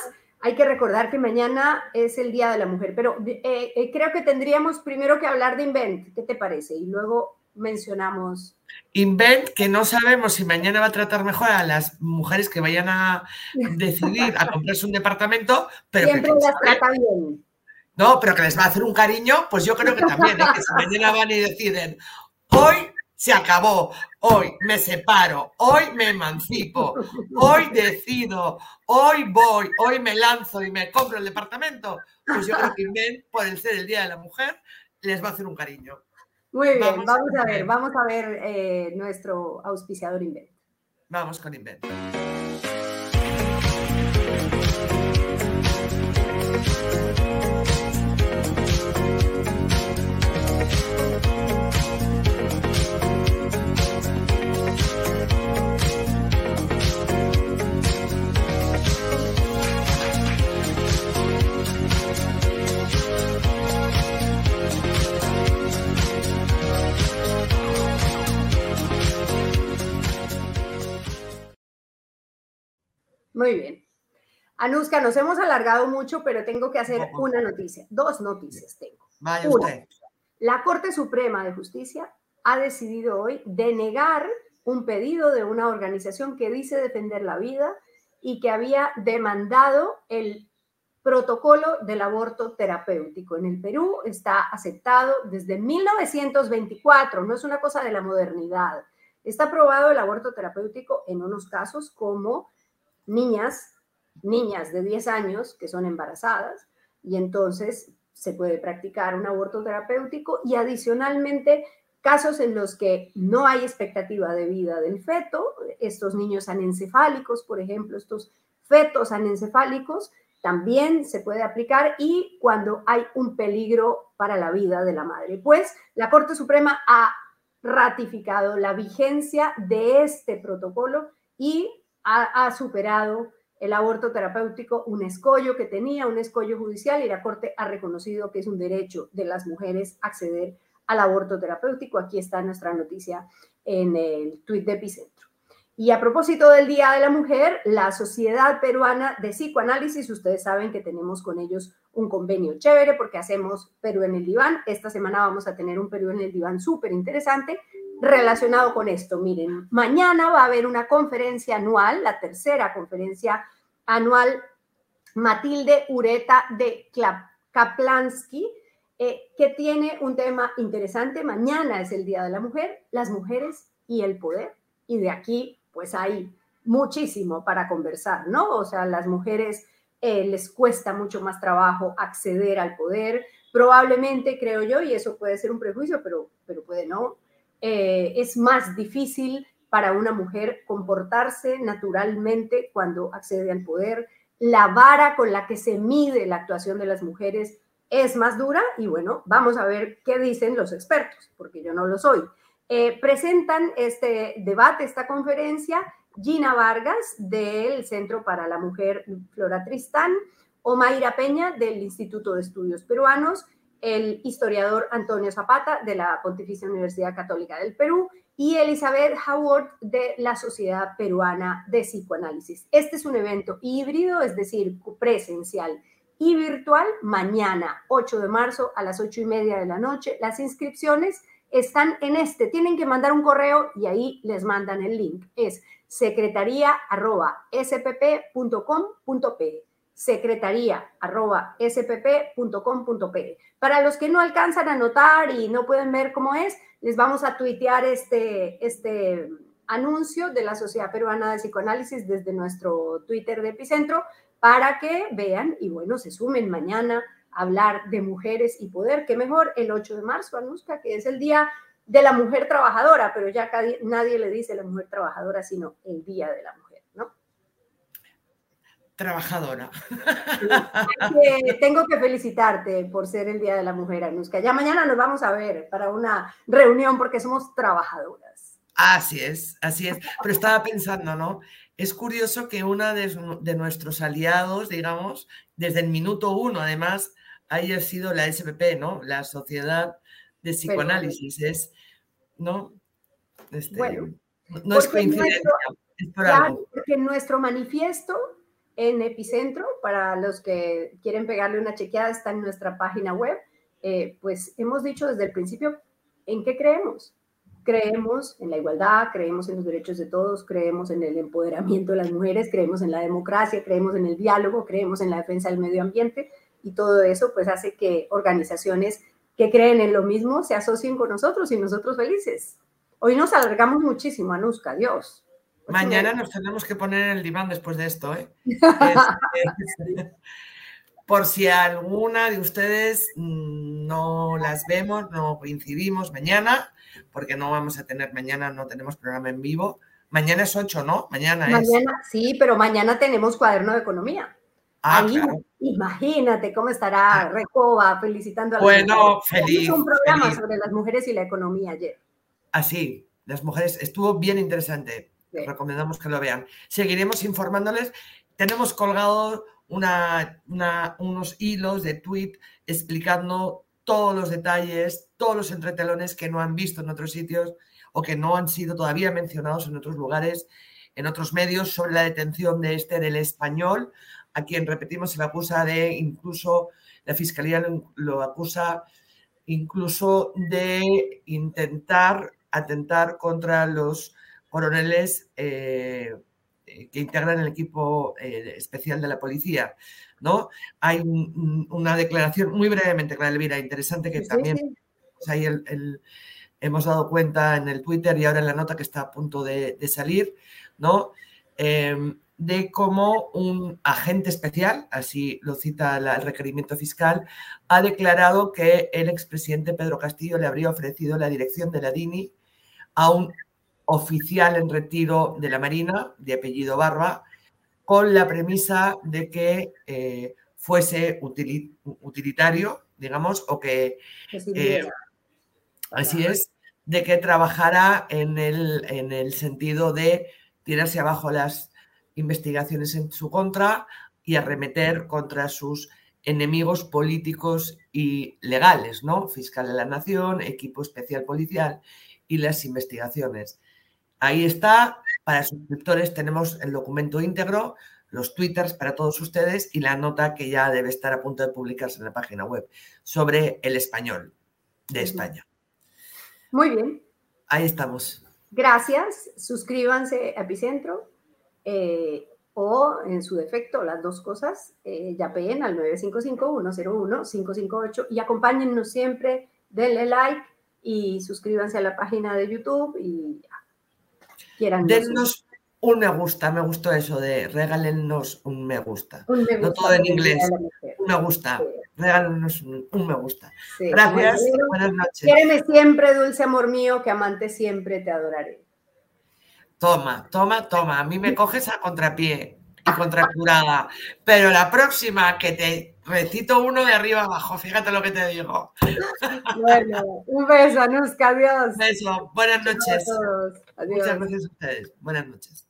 hay que recordar que mañana es el Día de la Mujer, pero eh, eh, creo que tendríamos primero que hablar de Invent. ¿Qué te parece? Y luego mencionamos. Invent, que no sabemos si mañana va a tratar mejor a las mujeres que vayan a decidir a comprarse un departamento, pero que, Siempre quién las trata bien. no, pero que les va a hacer un cariño, pues yo creo que también, ¿eh? que si mañana van y deciden, hoy se acabó, hoy me separo, hoy me emancipo, hoy decido, hoy voy, hoy me lanzo y me compro el departamento, pues yo creo que Invent, por el ser el Día de la Mujer, les va a hacer un cariño. Muy bien, Vamos vamos, a ver. vamos a ver eh, nuestro auspiciador Invent. Vamos con Invent. Muy bien. Anuska, nos hemos alargado mucho, pero tengo que hacer una noticia. Dos noticias tengo. Vaya Una, usted. La Corte Suprema de Justicia ha decidido hoy denegar un pedido de una organización que dice defender la vida y que había demandado el protocolo del aborto terapéutico. En el Perú está aceptado desde 1924, no es una cosa de la modernidad. Está aprobado el aborto terapéutico en unos casos como niñas, niñas de 10 años que son embarazadas y entonces se puede practicar un aborto terapéutico y adicionalmente casos en los que no hay expectativa de vida del feto, estos niños anencefálicos, por ejemplo, estos fetos anencefálicos también se puede aplicar y cuando hay un peligro para la vida de la madre. Pues la Corte Suprema ha ratificado la vigencia de este protocolo y ha, superado el aborto terapéutico un escollo que tenía, un escollo judicial, y la Corte ha reconocido que es un derecho de las mujeres acceder al aborto terapéutico. Aquí está nuestra noticia en el tuit de Epicentro. Y a propósito del Día de la Mujer, la Sociedad Peruana de Psicoanálisis, ustedes saben que tenemos con ellos un convenio chévere porque hacemos Perú en el diván. Esta semana vamos a tener un Perú en el diván súper interesante relacionado con esto. Miren, mañana va a haber una conferencia anual, la tercera conferencia anual Matilde Ureta de Kaplansky, eh, que tiene un tema interesante. Mañana es el Día de la Mujer, las mujeres y el poder. Y de aquí pues hay muchísimo para conversar, ¿no? O sea, las mujeres eh, les cuesta mucho más trabajo acceder al poder, probablemente, creo yo, y eso puede ser un prejuicio, pero, pero puede no, eh, es más difícil para una mujer comportarse naturalmente cuando accede al poder. La vara con la que se mide la actuación de las mujeres es más dura y bueno, vamos a ver qué dicen los expertos, porque yo no lo soy. Eh, presentan este debate, esta conferencia, Gina Vargas del Centro para la Mujer Flora Tristán, Omaira Peña del Instituto de Estudios Peruanos, el historiador Antonio Zapata de la Pontificia Universidad Católica del Perú y Elizabeth Howard de la Sociedad Peruana de Psicoanálisis. Este es un evento híbrido, es decir, presencial y virtual, mañana 8 de marzo a las 8 y media de la noche. Las inscripciones están en este. Tienen que mandar un correo y ahí les mandan el link. Es secretaría.spp.com.pe secretaría.spp.com.pe Para los que no alcanzan a notar y no pueden ver cómo es, les vamos a tuitear este, este anuncio de la Sociedad Peruana de Psicoanálisis desde nuestro Twitter de Epicentro para que vean y bueno, se sumen mañana hablar de mujeres y poder. Qué mejor el 8 de marzo, Anuska, que es el día de la mujer trabajadora, pero ya nadie le dice la mujer trabajadora, sino el día de la mujer, Trabajadora. tengo que felicitarte por ser el día de la mujer, Anuska. Ya mañana nos vamos a ver para una reunión porque somos trabajadoras. Así es, así es. Pero estaba pensando, ¿no? Es curioso que una de, de nuestros aliados, digamos, desde el minuto uno, además, haya sido la SPP, ¿no? La Sociedad de Psicoanálisis. Es, ¿no? Este, bueno, no es coincidencia. Nuestro, porque nuestro manifiesto en Epicentro, para los que quieren pegarle una chequeada, está en nuestra página web. Eh, pues hemos dicho desde el principio en qué creemos. Creemos en la igualdad, creemos en los derechos de todos, creemos en el empoderamiento de las mujeres, creemos en la democracia, creemos en el diálogo, creemos en la defensa del medio ambiente, y todo eso pues hace que organizaciones que creen en lo mismo se asocien con nosotros y nosotros felices. Hoy nos alargamos muchísimo, Anuska, Dios. Mañana nos tenemos que poner en el diván después de esto, ¿eh? Este, por si alguna de ustedes mm, no las vemos, no coincidimos mañana, porque no vamos a tener mañana, no tenemos programa en vivo. Mañana es 8, ¿no? Mañana, mañana es. Sí, pero mañana tenemos cuaderno de economía. Ah, imagínate cómo estará ah. Recoba felicitando a las Bueno, feliz. un programa sobre las mujeres y la economía ayer. Así, ah, las mujeres, estuvo bien interesante. Recomendamos que lo vean. Seguiremos informándoles. Tenemos colgado unos hilos de tweet explicando todos los detalles, todos los entretelones que no han visto en otros sitios o que no han sido todavía mencionados en otros lugares, en otros medios, sobre la detención de este del español, a quien, repetimos, se le acusa de incluso, la fiscalía lo acusa incluso de intentar atentar contra los coroneles eh, que integran el equipo eh, especial de la policía. ¿no? Hay una declaración muy brevemente, Clara Elvira, interesante que también pues ahí hemos dado cuenta en el Twitter y ahora en la nota que está a punto de, salir, ¿no? Em, de cómo un agente especial, así lo cita el requerimiento fiscal, ha declarado que el expresidente Pedro Castillo le habría ofrecido la dirección de la DINI a un oficial en retiro de la Marina, de apellido Barba, con la premisa de que eh, fuese utili- utilitario, digamos, o que eh, así es, de que trabajara en el, en el sentido de tirarse abajo las investigaciones en su contra y arremeter contra sus enemigos políticos y legales, ¿no? Fiscal de la Nación, equipo especial policial y las investigaciones. Ahí está, para suscriptores tenemos el documento íntegro, los twitters para todos ustedes y la nota que ya debe estar a punto de publicarse en la página web sobre el español de. España. Muy bien. Ahí estamos. Gracias. Suscríbanse a Epicentro eh, o, en su defecto, las dos cosas, eh, yapeen al 955-101-558 y acompáñennos siempre. Denle like y suscríbanse a la página de YouTube y ya. Quieran Dennos un me gusta, me gustó eso de regálennos un me gusta. un me No gusta todo en inglés. Un me gusta, regálenos un, un me gusta. Sí, Gracias, buenas noches. Quiéreme siempre, dulce amor mío, que amante siempre te adoraré. Toma, toma, toma. A mí me coges a contrapié y contracurada. Pero la próxima que te Recito uno de arriba abajo, fíjate lo que te digo. Bueno, un beso, Anuska, adiós. Un beso, buenas noches. Muchas gracias a ustedes. Buenas noches.